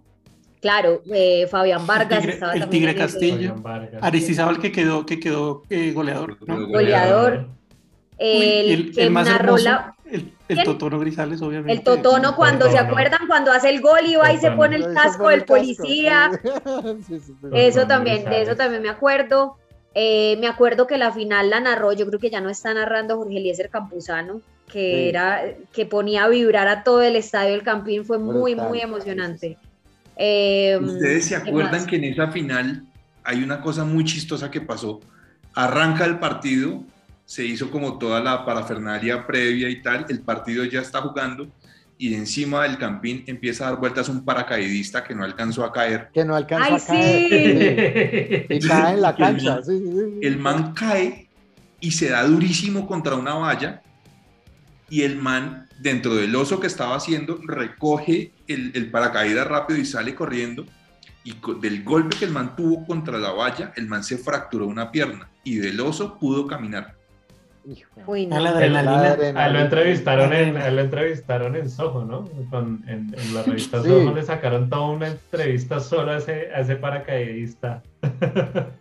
Claro, eh, Fabián Vargas Tigre- estaba el Tigre ese- Castillo. Aristizábal que quedó, que quedó eh, goleador, ¿no? Goleador. Uy, El, más hermoso, la- el, el. Totono Grisales, obviamente. el Totono cuando se acuerdan cuando hace el gol y va y se pone el casco del el policía. sí. Sí. Eso también, de eso también me acuerdo. Eh, me acuerdo que la final la narró, yo creo que ya no está narrando Jorge Eliezer Campuzano, que Sí. era, que ponía a vibrar a todo el estadio del Campín, fue muy, muy emocionante. Eh, ¿Ustedes se ¿qué acuerdan más? que en esa final hay una cosa muy chistosa que pasó? Arranca el partido se hizo como toda la parafernalia previa y tal, el partido ya está jugando y encima del campín empieza a dar vueltas un paracaidista que no alcanzó a caer. Que no alcanza ¡Ay, a caer. sí! Y cae en la el cancha. man- sí, sí, sí. El man cae y se da durísimo contra una valla y el man, dentro del oso que estaba haciendo, recoge el, el paracaídas rápido y sale corriendo. Y del golpe que el man tuvo contra la valla, el man se fracturó una pierna y del oso pudo caminar. Hijo Uy, A la no. adrenalina. Lo entrevistaron en, lo entrevistaron en Soho, ¿no? Con- en, en la revista Sí. Soho le sacaron toda una entrevista solo a ese, a ese paracaidista.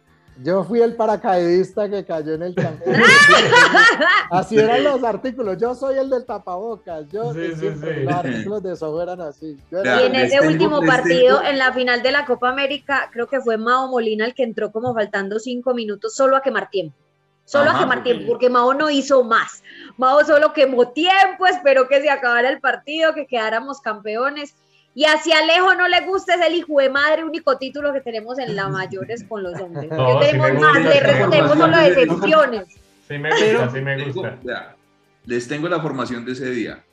Yo fui el paracaidista que cayó en el campo. así eran los artículos. Yo soy el del tapabocas. Yo Sí, sí, sí. Los artículos de Soho eran así. Yo era- Y en ese último les partido, en la final de la Copa América, creo que fue Mao Molina el que entró como faltando cinco minutos solo a quemar tiempo. Solo Ajá, a quemar tiempo, porque Mao no hizo más. Mao solo quemó tiempo, esperó que se acabara el partido, que quedáramos campeones. Y hacia Alejo no le gusta, es el hijo de madre, único título que tenemos en la mayores con los hombres. No, Porque sí tenemos más, resto tenemos gusta. solo decepciones. Sí me gusta, Pero sí me gusta. les tengo la formación de ese día.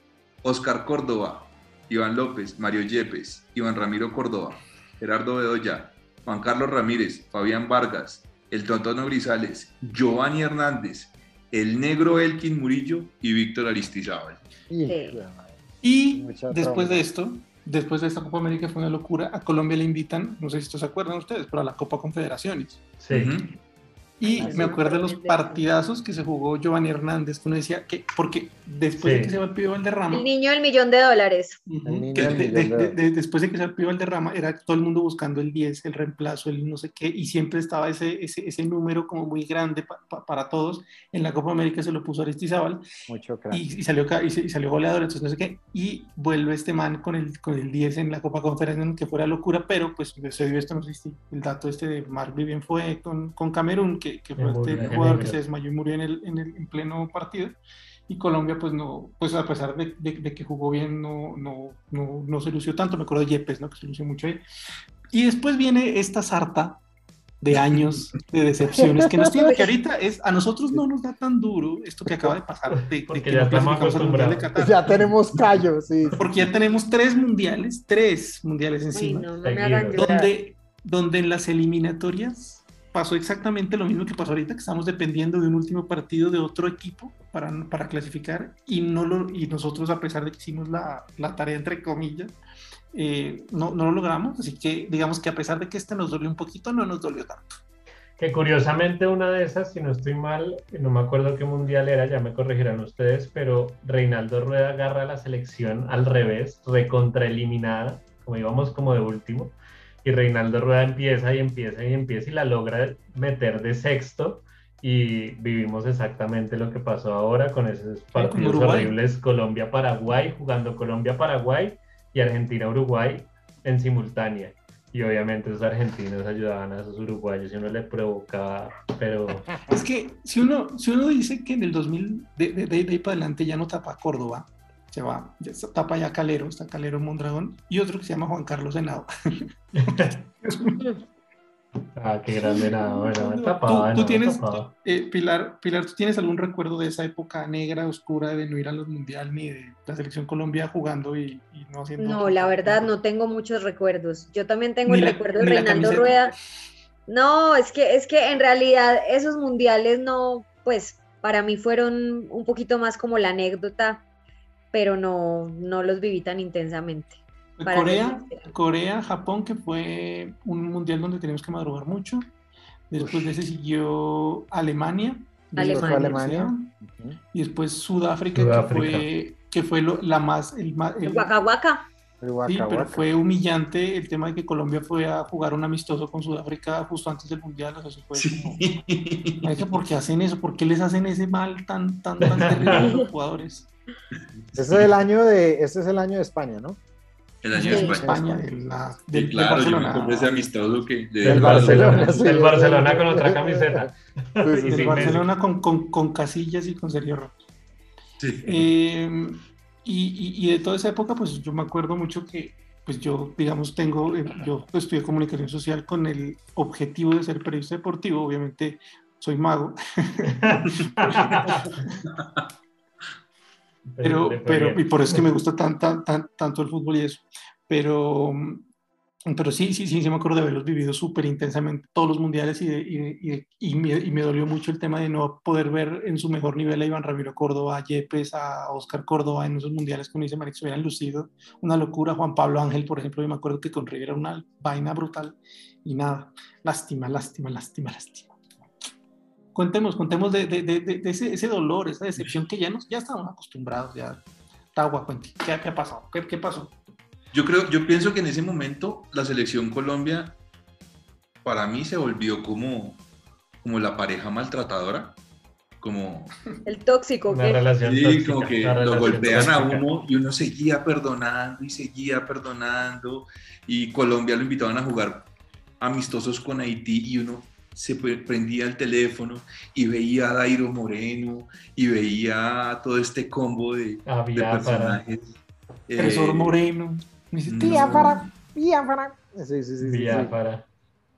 Oscar Córdoba, Iván López, Mario Yepes, Iván Ramiro Córdoba, Gerardo Bedoya, Juan Carlos Ramírez, Fabián Vargas, el Tontono Grisales, Giovanni Hernández, el negro Elkin Murillo y Víctor Aristizábal. Sí. Y después de esto, después de esta Copa América fue una locura, a Colombia le invitan, no sé si se acuerdan ustedes, pero a la Copa Confederaciones. Sí. Y me acuerdo de los partidazos que se jugó Giovanni Hernández, que uno decía que, porque después Sí. de que se va el pibe Valderrama, El niño del millón de dólares. El niño que de- millón de- de de- de- después de que se el pibe Valderrama, era todo el mundo buscando el 10, el reemplazo, el no sé qué, y siempre estaba ese, ese, ese número como muy grande pa- pa- para todos. En la Copa América se lo puso Aristizábal Mucho crack. y, y salió, y, y salió goleador, entonces no sé qué, y vuelve este man con el, con el 10 en la Copa Confederación, que fuera locura, pero pues se dio esto, no sé si el dato este de Mark Vivien fue con, con Camerún, que, que fue Me este jugador que se desmayó y murió en, el, en, el, en pleno partido, y Colombia pues no, pues a pesar de, de- de que jugó bien, no, no, no, no se lució tanto, me acuerdo de Yepes, ¿no? que se lució mucho ahí, y después viene esta sarta de años de decepciones que nos tiene, que ahorita es, a nosotros no nos da tan duro esto que acaba de pasar, de, de Porque que ya no estamos de acostumbrados. Qatar. Ya tenemos callos, sí. Porque ya tenemos tres mundiales, tres mundiales encima, no, no llorar. donde, donde en las eliminatorias pasó exactamente lo mismo que pasó ahorita, que estamos dependiendo de un último partido de otro equipo para, para clasificar y, no lo, y nosotros, a pesar de que hicimos la, la tarea entre comillas, eh, no, no lo logramos. Así que digamos que a pesar de que este nos dolió un poquito, no nos dolió tanto. Que curiosamente una de esas, si no estoy mal, no me acuerdo qué mundial era, ya me corregirán ustedes, pero Reinaldo Rueda agarra la selección al revés, recontraeliminada, como íbamos como de último, y Reinaldo Rueda empieza y empieza y empieza y la logra meter de sexto y vivimos exactamente lo que pasó ahora con esos partidos horribles Colombia-Paraguay, jugando Colombia-Paraguay y Argentina-Uruguay en simultánea. Y obviamente esos argentinos ayudaban a esos uruguayos y uno le provocaba, pero Es que si uno, si uno dice que en el 2000, de, de, de- de ahí para adelante ya no tapa Córdoba, se va, tapa ya Calero, está Calero en Mondragón, y otro que se llama Juan Carlos Henao. ah, qué grande nada, bueno, Tú- tienes, eh, Pilar, Pilar, ¿tú tienes algún recuerdo de esa época negra, oscura, de no ir a los mundiales ni de la selección Colombia jugando y, y no haciendo? No, la verdad no tengo muchos recuerdos. Yo también tengo Ni el la- recuerdo de Reinaldo. Rueda. No, es que, es que en realidad esos mundiales no, pues para mí fueron un poquito más como la anécdota, pero no, no los viví tan intensamente. Corea. Corea, Japón, que fue un mundial donde teníamos que madrugar mucho. Después de ese siguió Alemania. Alemania. Alemania. Y después Sudáfrica, Sudáfrica. que fue, que fue lo- la más... El, el- Waka Waka. Sí, pero fue humillante el tema de que Colombia fue a jugar un amistoso con Sudáfrica justo antes del mundial. O sea, eso fue como, ¿por qué hacen eso? ¿Por qué les hacen ese mal tan, tan, tan terrible a los jugadores? Ese es el año de, este es el año de España, ¿no? El año de España. España, de la- Sí, del, del claro, yo me ese amistoso que... de- Del El Barcelona, Barcelona, sí. Barcelona con otra camiseta. Sí, sí, Y del. Barcelona con, con, con Casillas y con Sergio Ramos. Sí. Eh, y, y- y de toda esa época, pues yo me acuerdo mucho que, pues yo, digamos, tengo, eh, yo estudié comunicación social con el objetivo de ser periodista deportivo, obviamente soy mago. pero, pero, y por eso es que me gusta tan, tan, tan- tanto el fútbol y eso. Pero, pero sí, sí, sí, sí me acuerdo de haberlos vivido súper intensamente todos los mundiales y, de- y, de- y, me, y me dolió mucho el tema de no poder ver en su mejor nivel a Iván Ramiro Córdoba, a Yepes, a Oscar Córdoba en esos mundiales que uno dice, Maric, se hubieran lucido. Una locura. Juan Pablo Ángel, por ejemplo, yo me acuerdo que con River era una vaina brutal y nada. Lástima, lástima, lástima, lástima. Contemos, contemos de, de- de- de- de ese, ese dolor, esa decepción que ya, nos, ya estamos acostumbrados. Ya. Tagua, cuente. ¿Qué, qué ha pasado? ¿Qué, qué pasó? Yo creo, yo pienso que en ese momento la selección Colombia para mí se volvió como, como la pareja maltratadora, como El tóxico, Una ¿qué? relación Sí, tóxica, como que una lo golpean a tóxica. uno y uno seguía perdonando y seguía perdonando. Y Colombia lo invitaban a jugar amistosos con Haití y uno se pre- prendía el teléfono y veía a Dairo Moreno y veía todo este combo de, A de Biafara. personajes. Eh, Profesor Moreno. Me dice, tía, Biafara, Biafara. Sí, sí, sí, sí, sí. Biafara.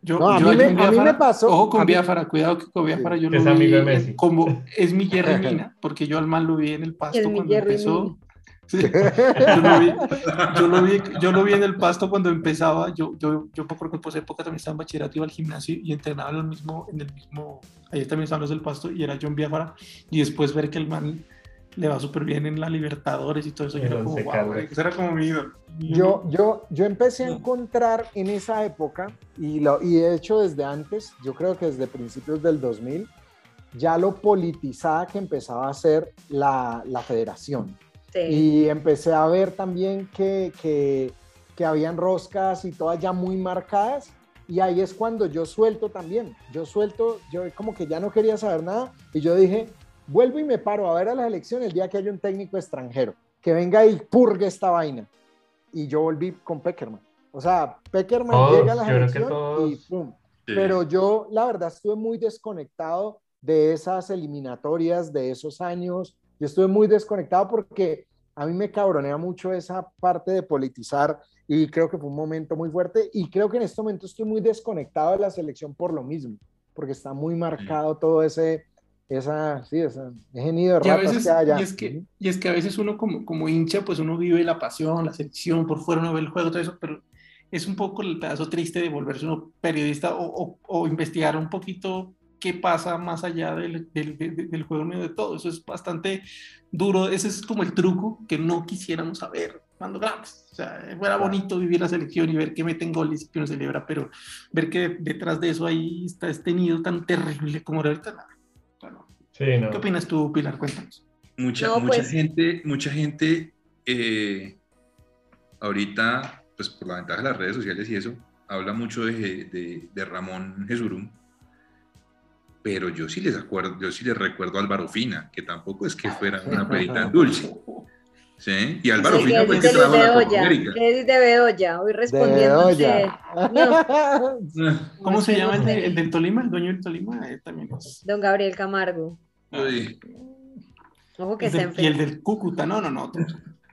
Yo, No, a yo mí me- con a mí me Biafara- pasó- Ojo con Biafara, cuidado que con Biafara yo lo Es vi amigo de Messi. como es mi Jerry Mina, porque yo al man lo vi en el pasto cuando empezó. Mina. Yo, lo vi, yo, lo vi, yo lo vi en el pasto cuando empezaba. Yo, yo, yo por esa época también estaba en bachillerato, iba al gimnasio y entrenaba en el mismo, en el mismo, ayer también estaban los del pasto y era John Biafara. Y después ver que el man le va súper bien en la Libertadores y todo eso, yo El era como, wow, ese era como mi ídolo. Yo, yo, yo empecé a encontrar en esa época, y, lo, y de hecho desde antes, yo creo que desde principios del 2000, ya lo politizada que empezaba a ser la, la federación. Sí. Y empecé a ver también que, que, que habían roscas y todas ya muy marcadas. Y ahí es cuando yo suelto también. Yo suelto, yo como que ya no quería saber nada. Y yo dije, vuelvo y me paro a ver a las elecciones el día que haya un técnico extranjero. Que venga y purgue esta vaina. Y yo volví con Peckerman. O sea, Peckerman Todos, llega a la yo creo que elección y todos. pum. Sí. Pero yo, la verdad, estuve muy desconectado de esas eliminatorias, de esos años. Yo estuve muy desconectado porque a mí me cabronea mucho esa parte de politizar y creo que fue un momento muy fuerte y creo que en este momento estoy muy desconectado de la selección por lo mismo, porque está muy marcado todo ese, esa, sí, esa, ese nido de Y a veces, que hay allá. y es que, y es que a veces uno como, como hincha, pues uno vive la pasión, la selección, por fuera uno ve el juego, todo eso, pero es un poco el pedazo triste de volverse uno periodista o, o- o investigar un poquito qué pasa más allá del, del, del- juego medio de todo. Eso es bastante duro, ese es como el truco que no quisiéramos saber cuando grandes. O sea, fuera bonito vivir la selección y ver que meten goles y que uno celebra, pero ver que detrás de eso ahí está este nido tan terrible como era ahorita, nada. Bueno, Sí, no. ¿Qué opinas tú, Pilar? Cuéntanos. Mucha, No, mucha pues- gente, mucha gente eh, ahorita, pues por la ventaja de las redes sociales y eso, habla mucho de, de- de Ramón Jesurum, pero yo sí les acuerdo, yo sí les recuerdo a Álvaro Fina, que tampoco es que fuera una perita dulce. ¿Sí? Y Álvaro Sí, Fina fue que trajo la América. es de Bedoya, hoy respondiendo olla. ¿Cómo se llama el, de- el del Tolima? El dueño del Tolima eh, también es. Don Gabriel Camargo. Uy, Ojo que del- y el del Cúcuta, no, no, no.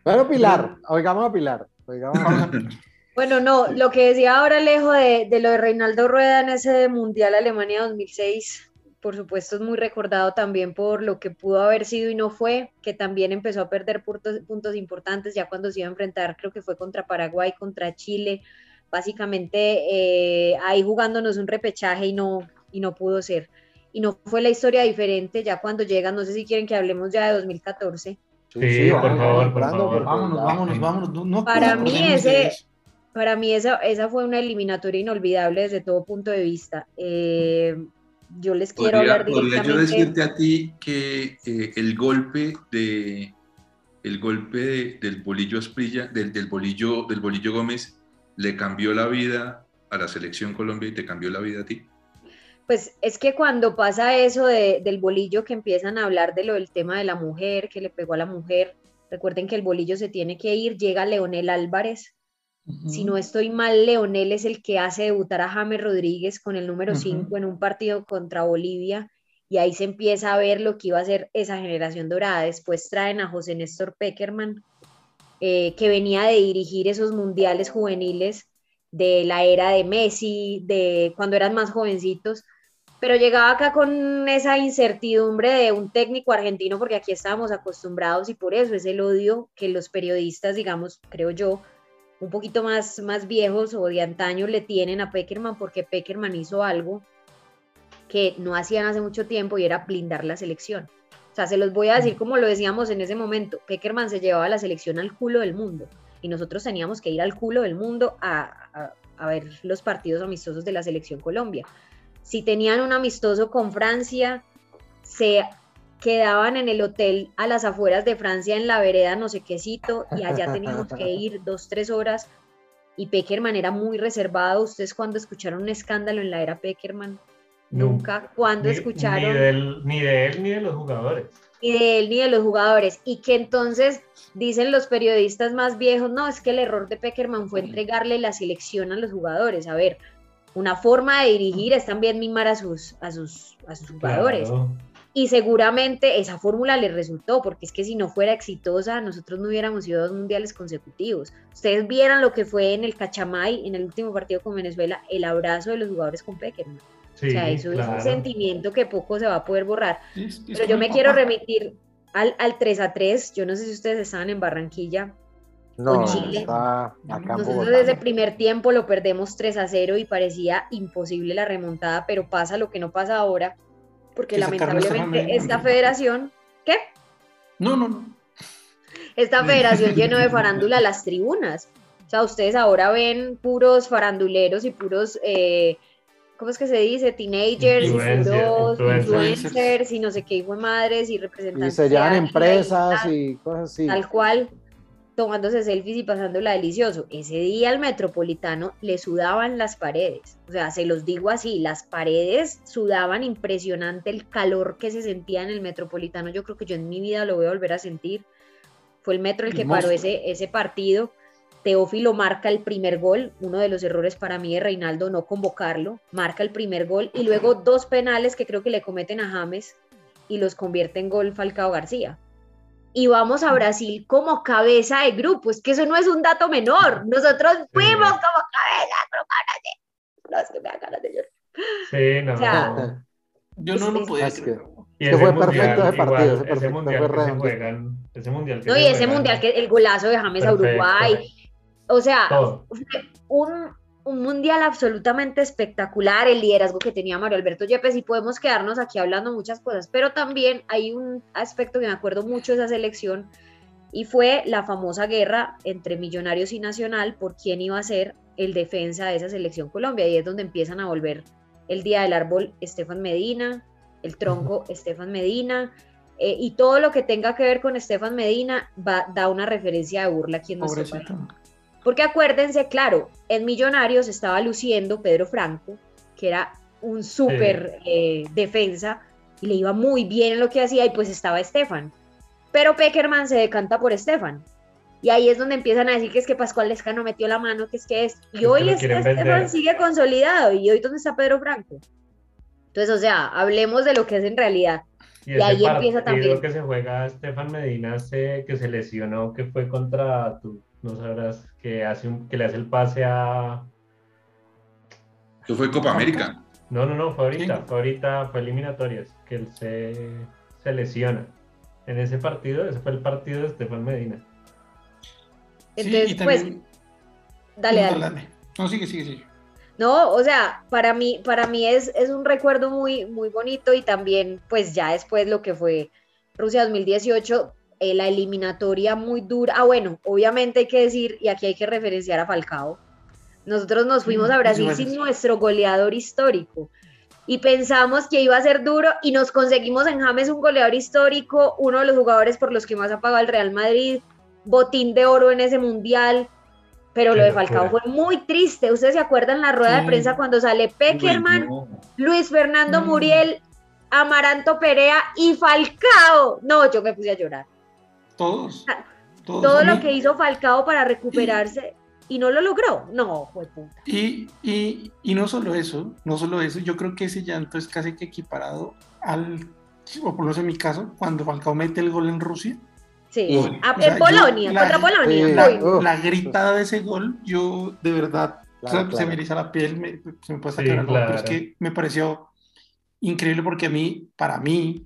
Bueno, Pilar, oigamos a Pilar. Oigamos a Vamos a Pilar. Pilar. Bueno, no, lo que decía ahora Alejo de, de lo de Reinaldo Rueda en ese Mundial Alemania 2006, por supuesto es muy recordado también por lo que pudo haber sido y no fue, que también empezó a perder puntos, puntos importantes ya cuando se iba a enfrentar, creo que fue contra Paraguay, contra Chile, básicamente eh, ahí jugándonos un repechaje y no, y no pudo ser. Y no fue la historia diferente ya cuando llegan, no sé si quieren que hablemos ya de 2014. Sí, por vamos favor, por favor. Vámonos, vámonos, vámonos. No, no Para mí ese-. Para mí esa, esa fue una eliminatoria inolvidable desde todo punto de vista. Eh, yo les quiero podría, hablar podría yo directamente. decirte a ti que eh, el golpe de el golpe de- del bolillo Asprilla, del, del bolillo del bolillo Gómez le cambió la vida a la selección Colombia y te cambió la vida a ti. Pues es que cuando pasa eso de- del bolillo que empiezan a hablar de lo del tema de la mujer, que le pegó a la mujer, recuerden que el bolillo se tiene que ir, llega Leonel Álvarez. Si no estoy mal, Leonel es el que hace debutar a James Rodríguez con el número Ujú. 5 en un partido contra Bolivia y ahí se empieza a ver lo que iba a ser esa generación dorada. Después traen a José Néstor Peckerman, eh, que venía de dirigir esos mundiales juveniles de la era de Messi, de cuando eran más jovencitos, pero llegaba acá con esa incertidumbre de un técnico argentino, porque aquí estábamos acostumbrados y por eso es el odio que los periodistas, digamos, creo yo, un poquito más, más viejos o de antaño le tienen a Peckerman, porque Peckerman hizo algo que no hacían hace mucho tiempo y era blindar la selección. O sea, se los voy a decir como lo decíamos en ese momento, Peckerman se llevaba la selección al culo del mundo y nosotros teníamos que ir al culo del mundo a, a- a ver los partidos amistosos de la selección Colombia. Si tenían un amistoso con Francia, se quedaban en el hotel a las afueras de Francia en la vereda no sé qué sitio y allá teníamos que ir dos, tres horas y Peckerman era muy reservado. ¿Ustedes cuando escucharon un escándalo en la era Peckerman? Nunca. Cuando escucharon? Ni, del- ni de él ni de los jugadores. ni de él ni de los jugadores. Y que entonces dicen los periodistas más viejos, no, es que el error de Peckerman fue entregarle la selección a los jugadores. A ver, una forma de dirigir es también mimar a sus, a sus, a sus jugadores. Claro. Y seguramente esa fórmula le resultó, porque es que si no fuera exitosa, nosotros no hubiéramos ido a dos mundiales consecutivos. Ustedes vieran lo que fue en el Cachamay, en el último partido con Venezuela, el abrazo de los jugadores con Peckerman. Sí, o sea, eso es claro. un sentimiento que poco se va a poder borrar. Es- es Pero yo me quiero papá. remitir al, al 3 a 3. Yo no sé si ustedes estaban en Barranquilla. No, Con Chile. está acá Nosotros Bogotá. desde el primer tiempo lo perdemos 3 a 0 y parecía imposible la remontada, pero pasa lo que no pasa ahora, porque lamentablemente esta federación, ¿qué? No, no, no. Esta federación llenó de farándula las tribunas. O sea, ustedes ahora ven puros faranduleros y puros, eh, ¿cómo es que se dice? Teenagers y puros influencers. influencers y no sé qué hijo de madres y Y representantes. se de llevan y empresas tal. y cosas así. tal cual, tomándose selfies y pasándola delicioso. Ese día al metropolitano le sudaban las paredes. O sea, se los digo así, las paredes sudaban impresionante el calor que se sentía en el metropolitano. Yo creo que yo en mi vida lo voy a volver a sentir. Fue el metro el que paró ese, ese partido. Teófilo marca el primer gol, uno de los errores para mí de Reinaldo no convocarlo, marca el primer gol y luego dos penales que creo que le cometen a James y los convierte en gol Falcao García y vamos a Brasil como cabeza de grupo. Es que eso no es un dato menor. Nosotros fuimos como cabeza de grupo. Brasil. No, es que me da ganas de llorar. Sí, no. O sea, Yo no lo podía creer. Que ese fue mundial, perfecto ese partido, igual, ese perfecto, mundial fue que se juegan, ese mundial que No, y ese juegan, mundial, que el golazo de James a Perfecto. Uruguay. O sea, todo. un, un mundial absolutamente espectacular, el liderazgo que tenía Mario Alberto Yepes, y podemos quedarnos aquí hablando muchas cosas, pero también hay un aspecto que me acuerdo mucho de esa selección, y fue la famosa guerra entre Millonarios y Nacional por quién iba a ser el defensa de esa selección Colombia, y es donde empiezan a volver el Día del Árbol Estefan Medina, el tronco Estefan Medina, eh, y todo lo que tenga que ver con Estefan Medina va, da una referencia de burla aquí en nuestro país. Porque acuérdense, claro, en Millonarios estaba luciendo Pedro Franco, que era un súper eh, defensa y le iba muy bien en lo que hacía, y pues estaba Estefan. Pero Peckerman se decanta por Estefan. Y ahí es donde empiezan a decir que es que Pascual Lescano metió la mano, que es que es. Y Que hoy este quieren Estefan vender. sigue consolidado. ¿Y hoy dónde está Pedro Franco? Entonces, o sea, hablemos de lo que es en realidad. Y, Y ahí empieza también. que se juega Estefan Medina, se- que se lesionó, que fue contra, tú no sabrás, que, hace un, que le hace el pase a... Eso fue Copa América. No, no, no, fue ahorita, fue ahorita, fue eliminatorias, que él se, se lesiona. En ese partido, ese fue el partido de Estefan Medina. Entonces, y pues, también- dale, No, dale. No, sigue, sigue, sigue. No, o sea, para mí, para mí es, es un recuerdo muy, muy bonito y también, pues ya después lo que fue Rusia 2018, eh, la eliminatoria muy dura. Ah, bueno, obviamente hay que decir, y aquí hay que referenciar a Falcao. Nosotros nos fuimos a Brasil sin nuestro goleador histórico y pensamos que iba a ser duro y nos conseguimos en James un goleador histórico, uno de los jugadores por los que más ha pagado el Real Madrid, botín de oro en ese mundial. Pero lo de Falcao locura. fue muy triste. ¿Ustedes se acuerdan la rueda de prensa cuando sale Peckerman. Luis Fernando Mm. Muriel, Amaranto Perea y Falcao? No, yo me puse a llorar. Todos. Ah, todos. Todo A lo mí- que hizo Falcao para recuperarse y no lo logró. No, fue puta. Y, y, y no solo eso, no solo eso, yo creo que ese llanto es casi que equiparado al, o por lo menos en mi caso, cuando Falcao mete el gol en Rusia. Sí. Ah, o sea, en yo- Polonia, la- contra Polonia. Sí, La, gritada de ese gol, yo de verdad, o sea, Claro, se me eriza la piel, me- se me puede Sí, sacar algo, pero es que me pareció increíble porque a mí, para mí,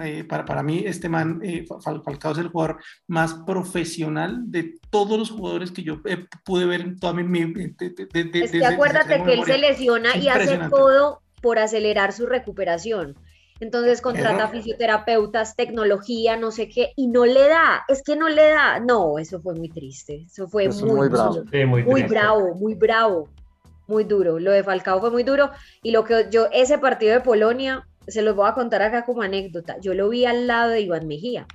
eh, para, para mí, este man, eh, Fal- Falcao es el jugador más profesional de todos los jugadores que yo eh, pude ver en toda mi... mi- de- de- de- Es que acuérdate que él se lesiona y hace todo por acelerar su recuperación. Entonces contrata Error. fisioterapeutas, tecnología, no sé qué, y no le da, es que no le da. No, eso fue muy triste, eso fue Eso es muy, muy bravo. Sí, muy, Muy bravo, muy bravo, muy duro. Lo de Falcao fue muy duro y lo que yo, ese partido de Polonia, se los voy a contar acá como anécdota. Yo lo vi al lado de Iván Mejía.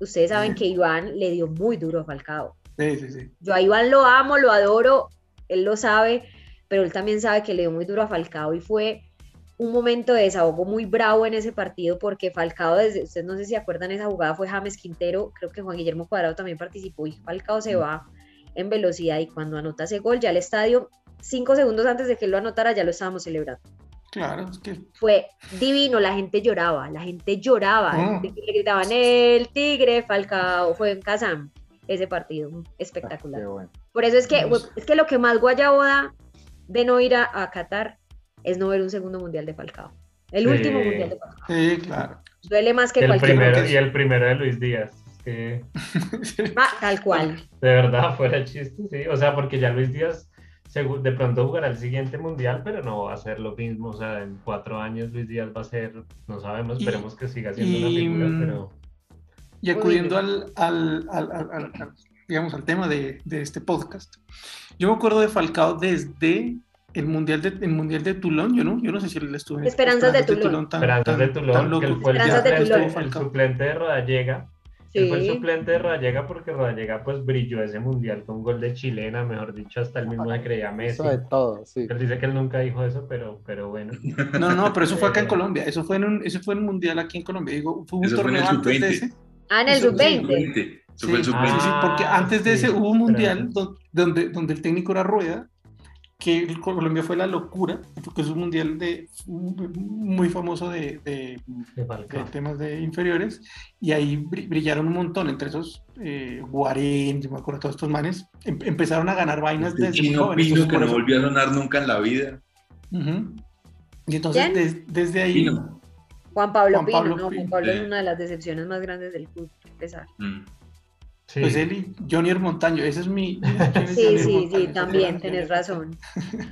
Ustedes saben que Iván le dio muy duro a Falcao. Sí, sí, sí. Yo a Iván lo amo, lo adoro, él lo sabe, pero él también sabe que le dio muy duro a Falcao y fue un momento de desahogo muy bravo en ese partido porque Falcao, desde, ustedes no sé si acuerdan, esa jugada fue James Quintero, creo que Juan Guillermo Cuadrado también participó y Falcao se va en velocidad y cuando anota ese gol ya el estadio, cinco segundos antes de que él lo anotara, ya lo estábamos celebrando. Claro, es que Fue divino, la gente lloraba, la gente lloraba, Mm. le gritaban el tigre, Falcao, fue en Kazán ese partido, espectacular. Qué bueno. Por eso es que, Dios. es que lo que más guayabo da de no ir a, a Qatar es no ver un segundo mundial de Falcao. El Sí. último mundial de Falcao. sí, claro. Duele más que el, cualquier primero, y el primero de Luis Díaz. Que Ah, tal cual. de verdad fuera chiste, sí. O sea, porque ya Luis Díaz de pronto jugará el siguiente mundial, pero no va a ser lo mismo. O sea, en cuatro años Luis Díaz va a ser, no sabemos, Y- esperemos que siga siendo una y, figura, mm, pero Y acudiendo al, al, al- al- al- al- digamos, al tema de, de este podcast, yo me acuerdo de Falcao desde el Mundial de, el mundial de Toulon, yo no, yo no sé si él estuvo en Esperanzas de Toulon. tan, Esperanzas tan- de tan Tulón, que él fue el, Tulón. suplente de Rodallega. Él fue el Sí. suplente de Rodallega porque Rodallega pues brilló ese mundial con gol de chilena, mejor dicho, hasta él mismo se creía Messi. Eso de todo, sí. Él dice que él nunca dijo eso, pero, pero bueno. No, no, pero eso fue acá en Eh, Colombia, eso fue en un, eso fue en un mundial aquí en Colombia, digo, fue un Eso fue en el torneo antes de sub-20. ese. Ah, en el Eso- sub-20. Eso fue el Sí, sub-20. sí, sí, porque Ah, antes de sí, ese hubo un mundial donde, donde el técnico era Rueda, que Colombia fue la locura, porque es un mundial de, muy famoso de, de- de de Falcao. temas de inferiores, y ahí bri- brillaron un montón, entre esos eh, Guarén, yo me acuerdo, todos estos manes, em- empezaron a ganar vainas desde chino jóvenes, Pino que no volvió a sonar nunca en la vida. Y entonces desde ahí... Pino. Juan Pablo Juan Pino, Pablo ¿no? Pino, Juan Pablo sí. es una de las decepciones más grandes del fútbol, a pesar. Mm. Sí. Pues él y Johnny Montaño, ese es mi... ¿quién es Sí, sí, sí, Montaño? también, tenés razón.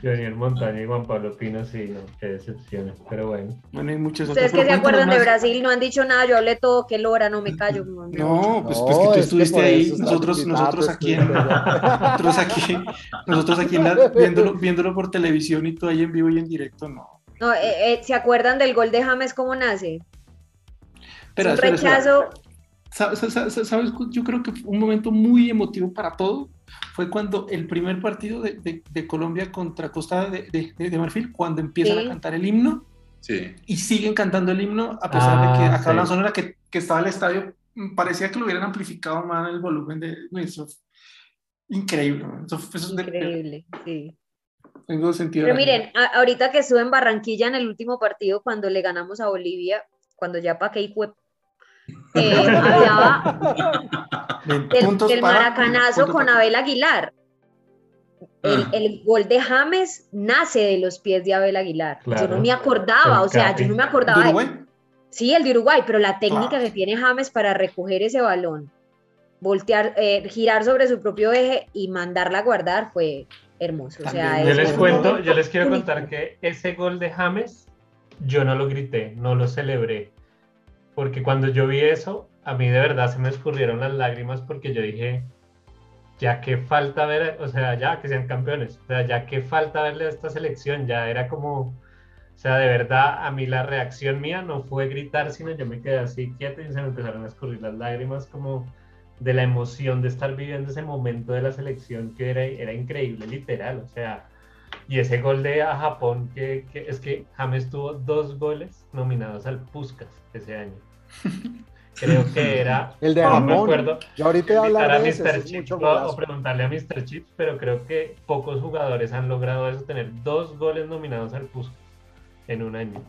Jonier Montaña y Juan Pablo Pino, sí, no, qué decepciones, pero bueno. Bueno, hay muchos Ustedes otros. que pero se acuerdan de más. Brasil no han dicho nada, yo hablé todo, qué lora, no me callo. no, pues, No, pues que tú es que estuviste ahí, está nosotros, invitado, nosotros pues, aquí, en, ya. nosotros aquí, nosotros aquí en la- viéndolo, viéndolo por televisión y tú ahí en vivo y en directo, no. No, eh, eh, ¿Se acuerdan del gol de James cómo nace? Espera, un espera, rechazo. ¿Sabes? Yo creo que un momento muy emotivo para todo fue cuando el primer partido de, de- de Colombia contra Costa de, de- de Marfil, cuando empiezan Sí. a cantar el himno Sí. y siguen cantando el himno a pesar de que Ah, acá en la sí. zona que, que estaba el estadio mm, parecía que lo hubieran amplificado más el volumen de eso increíble eso, eso es de- Increíble, sí. tengo sentido Pero miren, a- ahorita que estuve en Barranquilla en el último partido, cuando le ganamos a Bolivia, cuando ya pa' que fue, eh, hablaba del, del maracanazo con Abel Aguilar. El, Ah. el gol de James nace de los pies de Abel Aguilar. Yo no me acordaba, El o sea, yo no me ¿De acordaba. de- Uruguay? Sí, el de Uruguay, pero la técnica que tiene James para recoger ese balón, voltear, eh, girar sobre su propio eje y mandarla a guardar fue hermoso. O sea. Yo es les cuento, yo les quiero contar que ese gol de James, yo no lo grité, no lo celebré. Porque cuando yo vi eso, a mí de verdad se me escurrieron las lágrimas porque yo dije, ya que falta ver, o sea, ya que sean campeones, o sea, ya que falta verle a esta selección, ya era como, o sea, de verdad, a mí la reacción mía no fue gritar, sino yo me quedé así quieto y se me empezaron a escurrir las lágrimas como de la emoción de estar viviendo ese momento de la selección que era, era increíble, literal, o sea, y ese gol de a Japón, que, es que James tuvo dos goles nominados al Puskas ese año. Creo que era, El de no me acuerdo, Yo ahorita hablar a de ese, Mr. ese o, preguntarle a Mr. Chips, pero creo que pocos jugadores han logrado eso, tener dos goles nominados al Puskas en un año.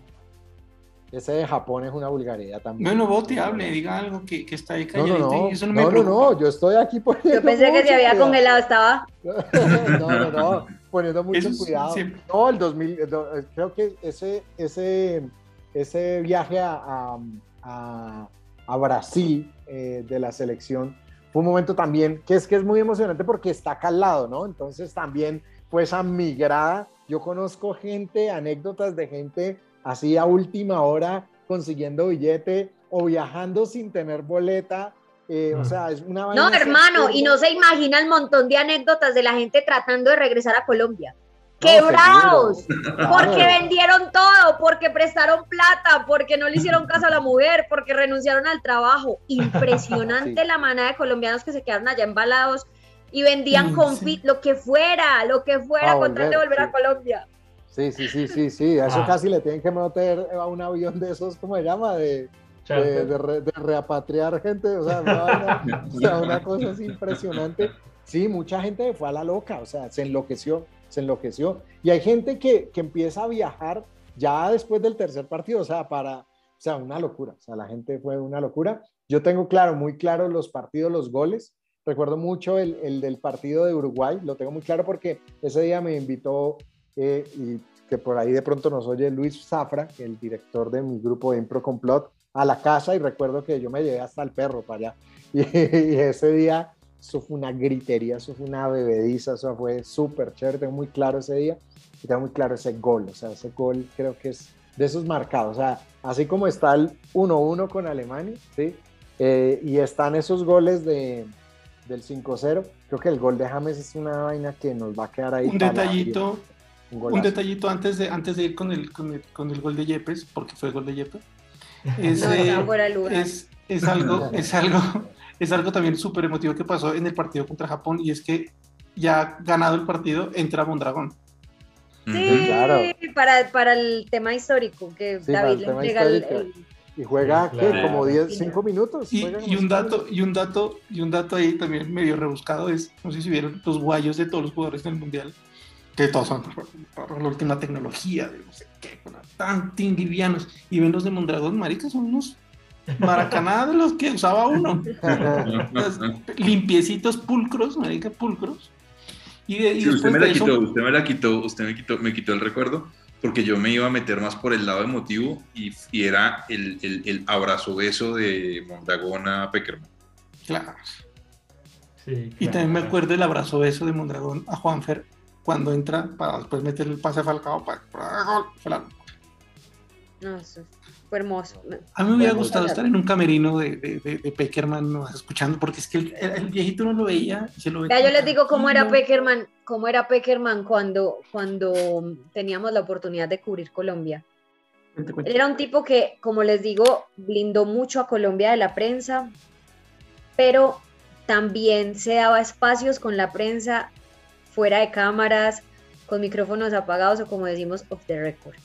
Ese de Japón es una vulgaridad también. Bueno, Boti, hable, diga algo que, que está ahí No, no, calladito no. y eso no me No, no, no, yo estoy aquí poniendo Yo pensé que se había cuidado. congelado, estaba. No, no, no, poniendo mucho Eso cuidado. siempre. No, el 2000, el do- eh, creo que ese, ese ese viaje a, a- a- a Brasil eh, de la selección fue un momento también que es que es muy emocionante porque está acá al lado, ¿no? Entonces también fue esa migrada. Yo conozco gente, anécdotas de gente así a última hora consiguiendo billete o viajando sin tener boleta. eh, O sea, es una No, hermano, y no se imagina el montón de anécdotas de la gente tratando de regresar a Colombia. ¡Quebrados! Porque vendieron todo, porque prestaron plata, porque no le hicieron caso a la mujer, porque renunciaron al trabajo. Impresionante Sí. la manada de colombianos que se quedaron allá embalados y vendían Sí, confit, sí. lo que fuera, lo que fuera, con tal de volver, a. Colombia. Sí, sí, sí, sí, sí. A eso Ah. casi le tienen que meter a un avión de esos, ¿cómo se llama? De, de, Charter. de re- de reapatriar gente. O sea, una, vaina- o sea, una cosa así impresionante. Sí, mucha gente fue a la loca, o sea, se enloqueció, se enloqueció. Y hay gente que, que empieza a viajar ya después del tercer partido, o sea, para, o sea, una locura. O sea, la gente fue una locura. Yo tengo claro, muy claro los partidos, los goles. Recuerdo mucho el, el del partido de Uruguay, lo tengo muy claro porque ese día me invitó eh, y que por ahí de pronto nos oye Luis Zafra, el director de mi grupo de Impro Complot, a la casa y recuerdo que yo me llevé hasta el perro para allá. Y, y ese día, eso fue una gritería, eso fue una bebediza, eso fue súper chévere, tengo muy claro ese día y tengo muy claro ese gol, o sea, ese gol creo que es de esos marcados, o sea, así como está el 1-1 con Alemania, ¿sí? Eh, y están esos goles de, del 5-0, creo que el gol de James es una vaina que nos va a quedar ahí. Un detallito. Un detallito antes de, antes de ir con el, con el, con el gol de Yepes, porque fue gol de Yepes. No, Es, eh, es, es algo, es algo, es algo también súper emotivo que pasó en el partido contra Japón y es que ya ganado el partido entra Mondragón. Sí, claro. para, para el tema histórico, que Sí, David le entrega el, el- Y juega, claro. Como 10, Sí, 5 minutos. Y, y un dato, y un dato, y un dato ahí también medio rebuscado es, no sé si vieron los guayos de todos los jugadores del mundial, que todos son por, la última tecnología, de no sé qué, tan livianos, y ven los de Mondragón, marica, son unos maracaná de los que usaba uno. Los limpiecitos, pulcros, marica, pulcros. Y, de, y Sí, usted después me de la eso, quitó, usted me la quitó, usted me quitó, me quitó el recuerdo, porque yo me iba a meter más por el lado emotivo y, y era el, el, el abrazo beso de Mondragón a Peckerman. claro. Sí, Y también me claro. acuerdo el abrazo beso de Mondragón a Juanfer cuando entra para después meter el pase a Falcao para, para gol. La- No, eso fue hermoso. A mí me hubiera gustado estar en un camerino de, de, de, de Peckerman ¿no? escuchando, porque es que el, el- el viejito no lo veía y se lo Ya veía yo les digo cómo era. Peckerman, cómo era Peckerman cuando, cuando teníamos la oportunidad de cubrir Colombia. Cuente, cuente. Él era un tipo que, como les digo, blindó mucho a Colombia de la prensa, pero también se daba espacios con la prensa fuera de cámaras, con micrófonos apagados o como decimos, off the record.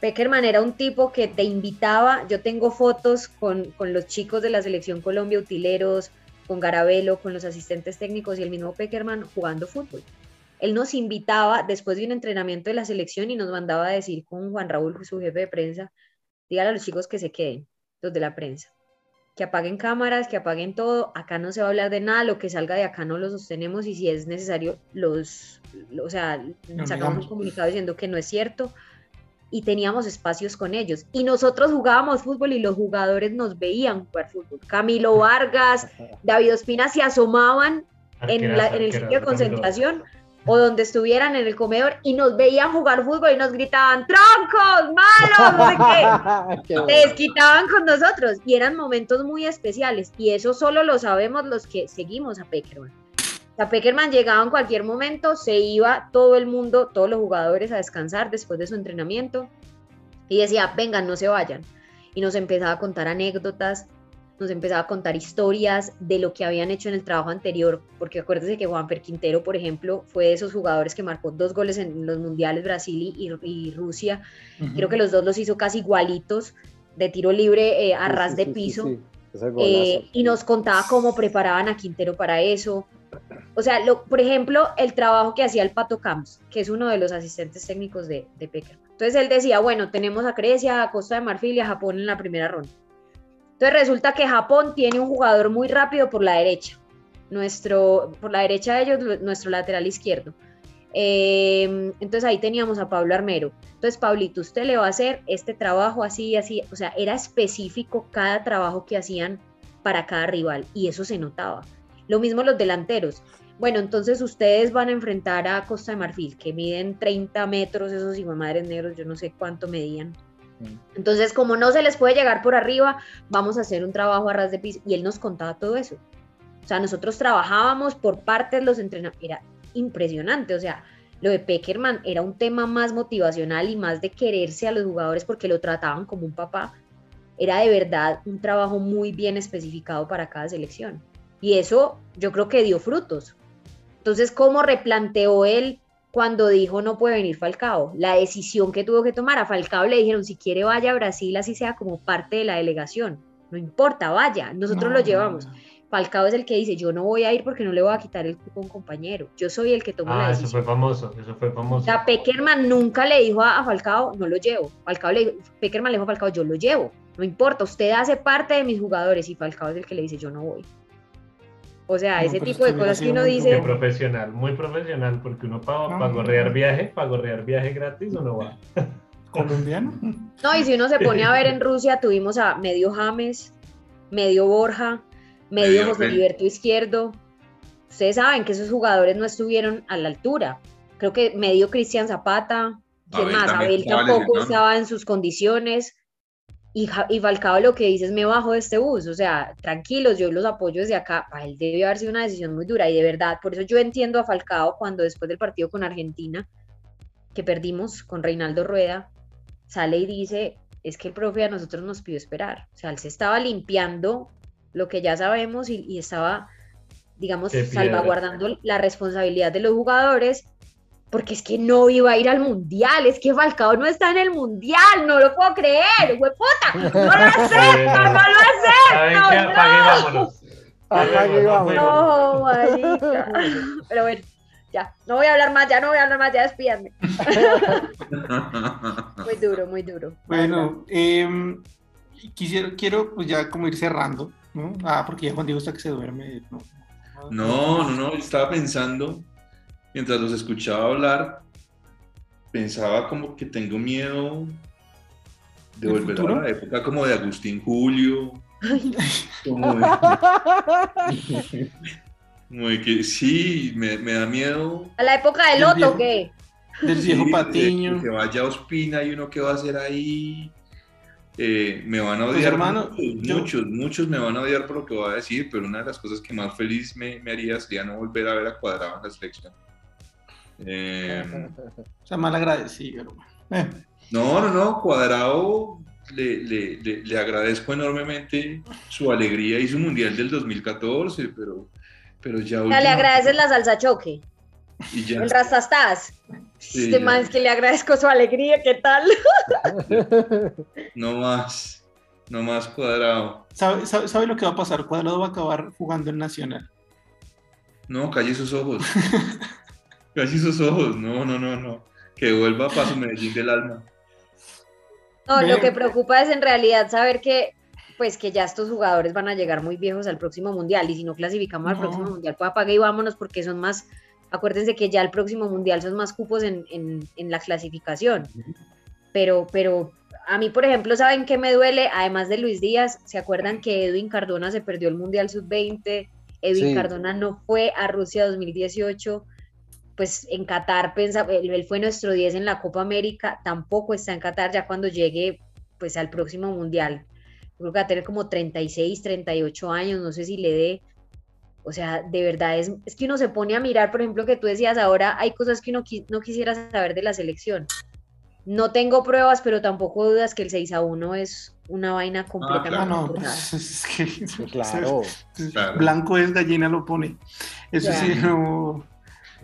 Peckerman era un tipo que te invitaba, yo tengo fotos con, con los chicos de la selección Colombia, utileros, con Garabelo, con los asistentes técnicos y el mismo Peckerman jugando fútbol. Él nos invitaba después de un entrenamiento de la selección y nos mandaba a decir con Juan Raúl, su jefe de prensa, dígale a los chicos que se queden, los de la prensa, que apaguen cámaras, que apaguen todo, acá no se va a hablar de nada, lo que salga de acá no lo sostenemos y si es necesario los, o sea, sacamos un comunicado diciendo que no es cierto y teníamos espacios con ellos y nosotros jugábamos fútbol y los jugadores nos veían jugar fútbol. Camilo Vargas, David Ospina se asomaban en, la- en el sitio de concentración o donde estuvieran en el comedor y nos veían jugar fútbol y nos gritaban troncos, malos, no sé qué. Bueno. desquitaban con nosotros y eran momentos muy especiales y eso solo lo sabemos los que seguimos a Peckerman. O sea, Peckerman llegaba en cualquier momento, se iba todo el mundo, todos los jugadores a descansar después de su entrenamiento y decía, vengan, no se vayan. Y nos empezaba a contar anécdotas, nos empezaba a contar historias de lo que habían hecho en el trabajo anterior, porque acuérdense que Juanfer Quintero, por ejemplo, fue de esos jugadores que marcó dos goles en los mundiales Brasil y, y Rusia Ujú. Creo que los dos los hizo casi igualitos, de tiro libre eh, a Sí, ras sí, de piso. sí. Eh, y nos contaba cómo preparaban a Quintero para eso. O sea, por ejemplo, el trabajo que hacía el Pato Camps, que es uno de los asistentes técnicos de, de Peckerman. Entonces él decía, bueno, tenemos a Grecia, a Costa de Marfil y a Japón en la primera ronda. Entonces resulta que Japón tiene un jugador muy rápido por la derecha. Nuestro, por la derecha de ellos, nuestro lateral izquierdo. Eh, entonces ahí teníamos a Pablo Armero. Entonces, Pablito, usted le va a hacer este trabajo así y así. O sea, era específico cada trabajo que hacían para cada rival y eso se notaba. Lo mismo los delanteros. Bueno, entonces ustedes van a enfrentar a Costa de Marfil, que miden 30 metros, esos madres negros, yo no sé cuánto medían. Entonces, como no se les puede llegar por arriba, vamos a hacer un trabajo a ras de piso. Y él nos contaba todo eso. O sea, nosotros trabajábamos por partes los entrenadores. Era impresionante. O sea, lo de Peckerman era un tema más motivacional y más de quererse a los jugadores porque lo trataban como un papá. Era de verdad un trabajo muy bien especificado para cada selección. Y eso yo creo que dio frutos. Entonces, ¿cómo replanteó él cuando dijo no puede venir Falcao? La decisión que tuvo que tomar a Falcao le dijeron, si quiere vaya a Brasil, así sea como parte de la delegación. No importa, vaya, nosotros lo llevamos. Falcao es el que dice, yo no voy a ir porque no le voy a quitar el cupo a un compañero. Yo soy el que toma la decisión. Ah, eso fue famoso, eso fue famoso. O sea, Peckerman nunca le dijo a, Falcao, no lo llevo. Falcao le dijo, Peckerman le dijo a Falcao, yo lo llevo. No importa, usted hace parte de mis jugadores y Falcao es el que le dice, yo no voy. O sea, ese tipo de cosas que uno dice. Muy profesional, muy profesional, porque uno para pa gorrear viaje, para gorrear viaje gratis, uno va. ¿Colombiano? No, y si uno se pone a ver en Rusia, tuvimos a medio James, medio Borja, medio, José Liberto Izquierdo. Ustedes saben que esos jugadores no estuvieron a la altura. Creo que medio Cristian Zapata, ¿quién más? Abel tampoco estaba en sus condiciones. Y, y, Falcao lo que dice es me bajo de este bus, o sea, tranquilos, yo los apoyo desde acá, para él debe haber sido una decisión muy dura y de verdad, por eso yo entiendo a Falcao cuando después del partido con Argentina, que perdimos con Reinaldo Rueda, sale y dice, es que el profe a nosotros nos pidió esperar, o sea, él se estaba limpiando lo que ya sabemos y, y estaba, digamos, salvaguardando la responsabilidad de los jugadores porque es que no iba a ir al mundial, es que Falcao no está en el mundial, no lo puedo creer, huepota, no lo acepto, no lo acepto. apague, vámonos. Vámonos. No, marica. Pero bueno, ya, no voy a hablar más, ya no voy a hablar más, ya despídame. muy duro, muy duro. Bueno, eh, quisiera, quiero pues ya como ir cerrando, ¿no? Ah, porque ya Juan Diego está que se duerme. No, no, no, no estaba pensando mientras los escuchaba hablar, pensaba como que tengo miedo de volver a la época como de Agustín Julio. Como de, como de que sí, me, me, da miedo. ¿A la época del Loto o qué? Del viejo Sí, Patiño. de que vaya a Ospina y uno qué va a hacer ahí. Eh, me van a Pues, odiar hermano, muchos, yo- muchos, muchos me van a odiar por lo que voy a decir, pero una de las cosas que más feliz me, me haría sería no volver a ver a Cuadrado en la selección. Eh, O sea, mal agradecido. Eh, no, no, no, Cuadrado le, le, le, le agradezco enormemente su alegría y su mundial del 2014, pero, pero ya. Ya le agradeces la salsa choque, y ya- el rastastas. Sí, este man es que le agradezco su alegría, ¿qué tal? No más, no más Cuadrado. ¿Sabe, sabe, sabe lo que va a pasar? Cuadrado va a acabar jugando en Nacional. No, calle sus ojos. calle sus ojos. No, no, no, no. Que vuelva para su Medellín del alma. No, lo que preocupa es en realidad saber que pues que ya estos jugadores van a llegar muy viejos al próximo mundial y si no clasificamos al próximo mundial pues apague y vámonos porque son más, acuérdense que ya el próximo mundial son más cupos en, en- en la clasificación. Pero, pero a mí, por ejemplo, ¿saben qué me duele? Además de Luis Díaz, ¿se acuerdan que Edwin Cardona se perdió el Mundial Sub-20? Edwin Sí. Cardona no fue a Rusia 2018 pues en Qatar pensa, él, él fue nuestro 10 en la Copa América, tampoco está en Qatar ya cuando llegue pues al próximo mundial. Creo que va a tener como 36, 38 años, no sé si le dé. O sea, de verdad es, es que uno se pone a mirar, por ejemplo, que tú decías ahora, hay cosas que uno qui- no quisiera saber de la selección. No tengo pruebas, pero tampoco dudas que el 6 a 1 es una vaina completamente Ah, no, pues, es que claro. Claro. blanco es gallina lo pone. Eso sí, no.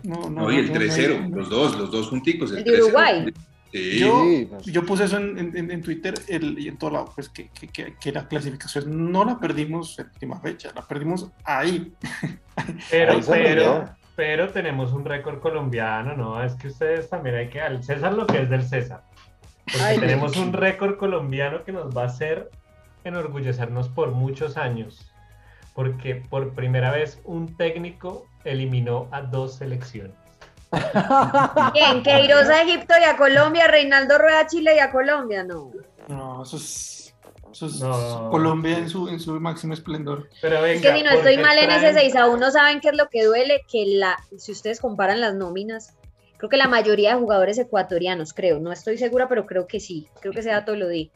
No, no, No, y el no, no, 3-0, no. los dos, los dos junticos. El de 3-0. Uruguay. Sí. Yo, pues. yo puse eso en, en- en Twitter el- y en todo lado, pues que, que- que- que la clasificación no la perdimos en última fecha, la perdimos ahí. Pero, Ahí pero, pero tenemos un récord colombiano, ¿no? Es que ustedes también hay que al César lo que es del César. Porque Ay, tenemos un récord colombiano que nos va a hacer enorgullecernos por muchos años. Porque por primera vez un técnico eliminó a dos selecciones. ¿Quién? Queiroz a Egipto y a Colombia, Reinaldo Rueda a Chile y a Colombia, no. No, eso es, eso es No. Colombia en su, en su máximo esplendor. Pero venga, Es que si no ¿por estoy qué mal en ese traen- 6 a 1, ¿saben qué es lo que duele? Que la, si ustedes comparan las nóminas, creo que la mayoría de jugadores ecuatorianos, creo, no estoy segura, pero creo que sí, creo que ese dato lo di,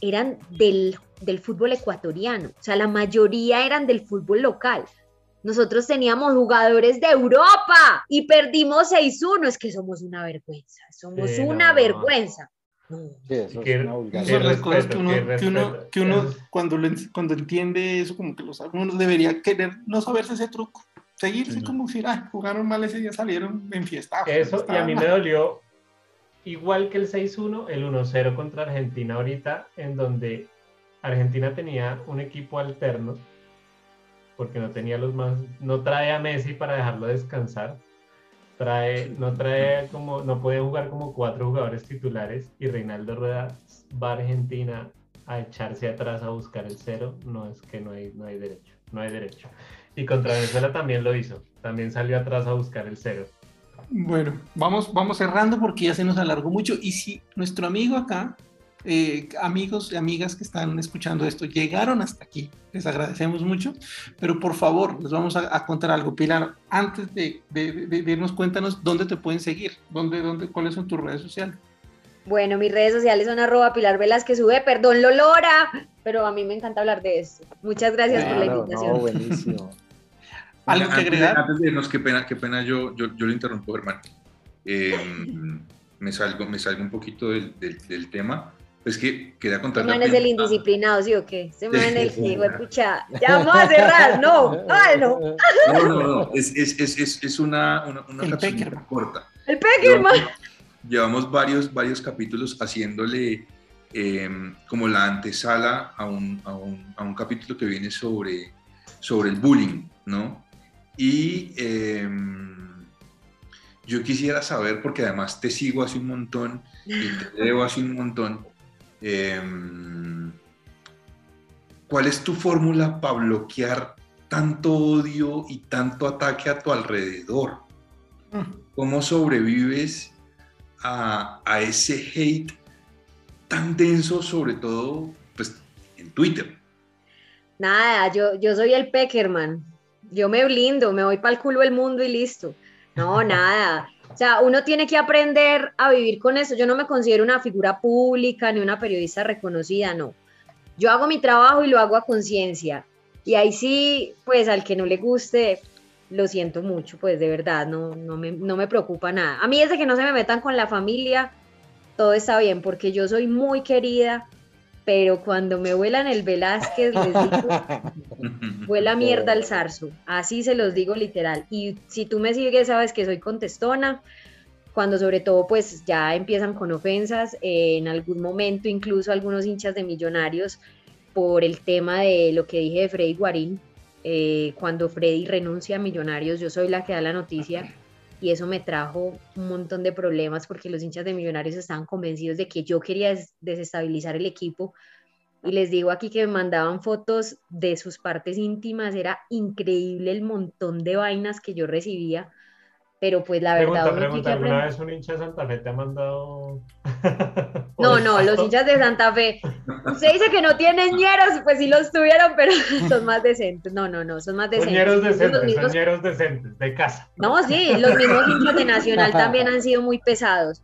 eran del, del fútbol ecuatoriano, o sea, la mayoría eran del fútbol local. Nosotros teníamos jugadores de Europa y perdimos 6-1, es que somos una vergüenza, somos Sí, una no. vergüenza. Sí, son las cosas que uno, que uno, que uno cuando, lo cuando entiende eso, como que lo sabe, uno debería querer no saberse ese truco. Seguirse como si "Ay, jugaron mal ese día, salieron en fiesta. Eso, y a mí me dolió, igual que el 6-1, el 1-0 contra Argentina ahorita, en donde Argentina tenía un equipo alterno, porque no tenía los más, no trae a Messi para dejarlo descansar, trae, no trae como, no puede jugar como cuatro jugadores titulares, y Reinaldo Rueda va a Argentina a echarse atrás a buscar el cero, no es que no hay, no hay derecho, no hay derecho. Y contra Venezuela también lo hizo, también salió atrás a buscar el cero. Bueno, vamos, vamos cerrando porque ya se nos alargó mucho. Y si nuestro amigo acá, eh, amigos y amigas que están escuchando esto, llegaron hasta aquí, les agradecemos mucho. Pero por favor, les vamos a, a contar algo. Pilar, antes de, de, de- de irnos, cuéntanos dónde te pueden seguir, dónde, dónde, cuáles son tus redes sociales. Bueno, mis redes sociales son arroba Pilar Velázquez sube, perdón Lolora, pero a mí me encanta hablar de esto. Muchas gracias por la invitación. no, buenísimo. ¿Algo que Antes de- agregar? Antes de irnos, qué pena, qué pena yo, yo, yo lo interrumpo, Germán. Eh, me, salgo, me salgo un poquito del, del, del tema. Es que quería contarle. man es el indisciplinado, ¿sí o qué? Este man el que, pucha, ya vamos a cerrar, no, ah, no, No, no, no. Es, es, es, es, es una, una, una El capsulita Peckerman. corta. el Peckerman. Llevamos, llevamos varios, varios capítulos haciéndole eh, como la antesala a un, a, un, a un capítulo que viene sobre, sobre el bullying, ¿no? Y eh, yo quisiera saber, porque además te sigo hace un montón y te leo hace un montón, eh, ¿cuál es tu fórmula para bloquear tanto odio y tanto ataque a tu alrededor? ¿Cómo sobrevives a, a ese hate tan denso, sobre todo pues, en Twitter? Nada, yo, yo soy el Peckerman. Yo me blindo, me voy para el culo del mundo y listo. No, nada. O sea, uno tiene que aprender a vivir con eso. Yo no me considero una figura pública ni una periodista reconocida, no. Yo hago mi trabajo y lo hago a conciencia. Y ahí sí, pues al que no le guste, lo siento mucho, pues de verdad, no, no, me, no me preocupa nada. A mí desde que no se me metan con la familia, todo está bien, porque yo soy muy querida, pero cuando me vuelan el Velázquez, les digo, vuela mierda al zarzo. Así se los digo literal. Y si tú me sigues, sabes que soy contestona. Cuando sobre todo pues ya empiezan con ofensas, eh, en algún momento incluso algunos hinchas de millonarios por el tema de lo que dije de Freddy Guarín, eh, cuando Freddy renuncia a Millonarios, yo soy la que da la noticia y eso me trajo un montón de problemas porque los hinchas de Millonarios estaban convencidos de que yo quería des- desestabilizar el equipo. Y les digo aquí que me mandaban fotos de sus partes íntimas, era increíble el montón de vainas que yo recibía, pero pues la verdad Pregunta, tiene pregunta, ¿alguna vez un hincha de Santa Fe te ha mandado? No, no, los hinchas de Santa Fe. Usted dice que no tienen ñeros, pues sí los tuvieron, pero son más decentes. No, no, no, son más decentes. Soñeros Los decentes, mismos- soñeros decentes, de casa. No, sí, los mismos hinchas de Nacional también han sido muy pesados.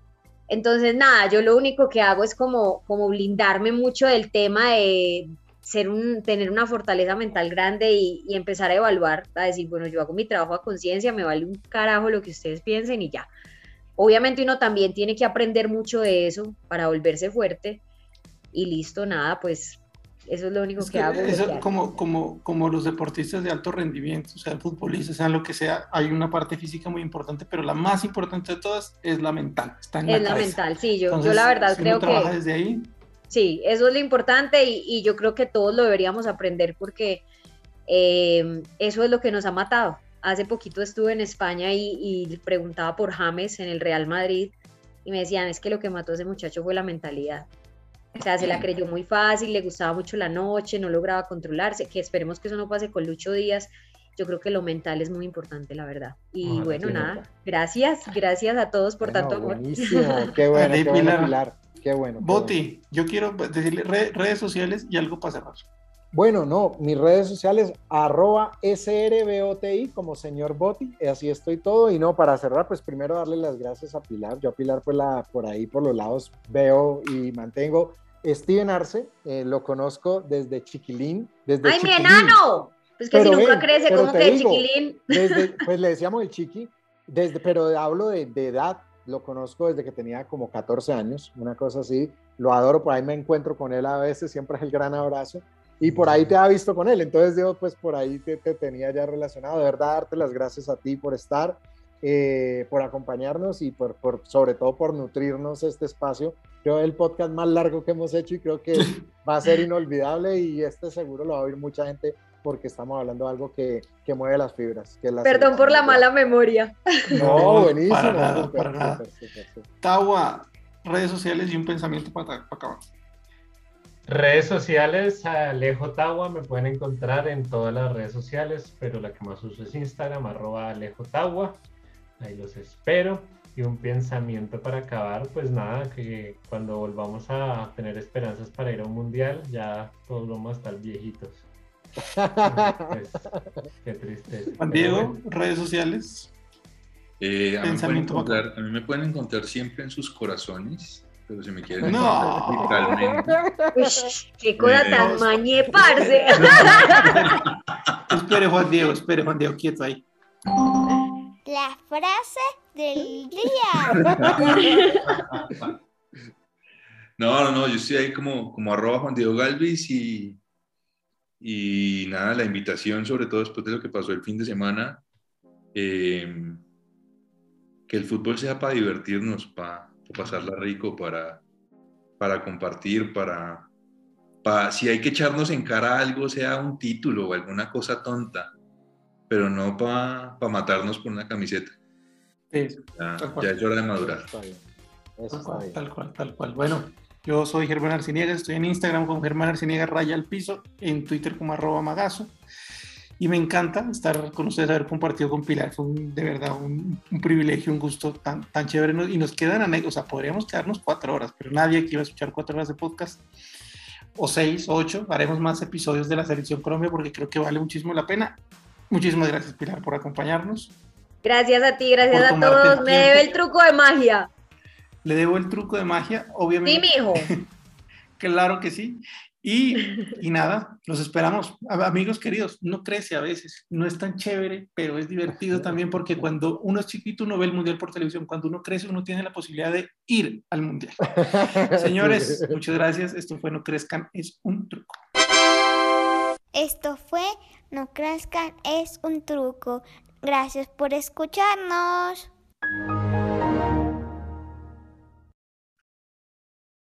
Entonces, nada, yo lo único que hago es como, como blindarme mucho del tema de ser un, tener una fortaleza mental grande y, y empezar a evaluar, a decir, bueno, yo hago mi trabajo a conciencia, me vale un carajo lo que ustedes piensen y ya. Obviamente uno también tiene que aprender mucho de eso para volverse fuerte y listo, nada, pues eso es lo único Es que, que hago. eso como, como, como los deportistas de alto rendimiento, o sea, futbolistas, sean lo que sea, hay una parte física muy importante, pero la más importante de todas es la mental. Está en Es la mental, sí, yo, yo la verdad si creo uno que... trabaja desde ahí, Sí, eso es lo importante y, y yo creo que todos lo deberíamos aprender porque eh, eso es lo que nos ha matado. Hace poquito estuve en España y, y preguntaba por James en el Real Madrid y me decían, es que lo que mató a ese muchacho fue la mentalidad. O sea, se la creyó muy fácil, le gustaba mucho la noche, no lograba controlarse, que esperemos que eso no pase con Lucho Díaz yo creo que lo mental es muy importante, la verdad. Y Ojalá bueno, nada, gracias, gracias a todos por Bueno, tanto amor. Buenísimo, qué bueno, qué bueno, Pilar. Qué bueno. Boti, yo quiero decirle re- redes sociales y algo para cerrar. Bueno, no, mis redes sociales, arroba SRBOTI como señor Boti, así estoy todo. Y no, para cerrar, pues primero darle las gracias a Pilar. Yo a Pilar, pues la, por ahí, por los lados, veo y mantengo. Steven Arce, eh, lo conozco desde chiquilín, desde ¡Ay, mi chiquilín. enano! Pues que Pero si nunca ven, crece, como que digo, chiquilín. Desde, pues le decíamos el chiqui, desde, pero hablo de, de edad, lo conozco desde que tenía como 14 años, una cosa así, lo adoro, por ahí me encuentro con él a veces, siempre es el gran abrazo, y por ahí te ha visto con él, entonces digo, pues por ahí te, te tenía ya relacionado, de verdad darte las gracias a ti por estar, eh, por acompañarnos y por, por, sobre todo por nutrirnos este espacio. Creo el podcast más largo que hemos hecho y creo que va a ser inolvidable y este seguro lo va a oír mucha porque estamos hablando de algo que, que mueve las fibras. Que Perdón por la mala memoria. No, buenísimo. para nada, para. Tawa, redes sociales y un pensamiento para, para acabar. Redes sociales, Alejo Tawa, me pueden encontrar en todas las redes sociales, pero la que más uso es Instagram, arroba Alejo Tawa. Ahí los espero. Y un pensamiento para acabar, pues nada, que cuando volvamos a tener esperanzas para ir a un mundial, ya todos vamos a estar viejitos. Qué tristeza. Juan Diego, bueno. redes sociales. Eh, a, mí me pueden Pensamiento encontrar, a mí me pueden encontrar siempre en sus corazones, pero si me quieren No. encontrar qué cosa Eh, tan mañe, parce. Espere, Juan Diego, espere, Juan Diego, quieto ahí. La frase del día. No, no, no, yo estoy ahí como, como arroba Juan Diego Galvis y, y nada, la invitación, sobre todo después de lo que pasó el fin de semana, eh, que el fútbol sea para divertirnos, para, pasarla rico, para, para compartir, para, para, si hay que echarnos en cara algo, sea un título o alguna cosa tonta, pero no para matarnos por una camiseta. Sí, Ya, ya es hora de madurar. Está bien. Eso tal está cual, bien. tal cual, tal cual. Bueno, yo soy Germán Arciniegas, estoy en Instagram como Germán Arciniegas Raya al Piso, en Twitter como arroba magazo. Y me encanta estar con ustedes, haber compartido con Pilar. Fue un- de verdad un, un privilegio, un gusto tan, tan chévere. Y nos quedan anécdotas, o sea, podríamos quedarnos cuatro horas, pero nadie aquí va a escuchar cuatro horas de podcast. O seis, o ocho. Haremos más episodios de la Selección Colombia porque creo que vale muchísimo la pena. Muchísimas gracias, Pilar, por acompañarnos. Gracias a ti, gracias a todos. Me debe el truco de magia. Le debo el truco de magia, Sí, obviamente. mijo. Claro que sí. Y, y nada, los esperamos. Amigos queridos, no crece a veces, no es tan chévere, pero es divertido también porque cuando uno es chiquito uno ve el mundial por televisión, cuando uno crece uno tiene la posibilidad de ir al mundial. Señores, muchas gracias. Esto fue No Crezcan, es un truco. Esto fue No crezcan es un truco. Gracias por escucharnos.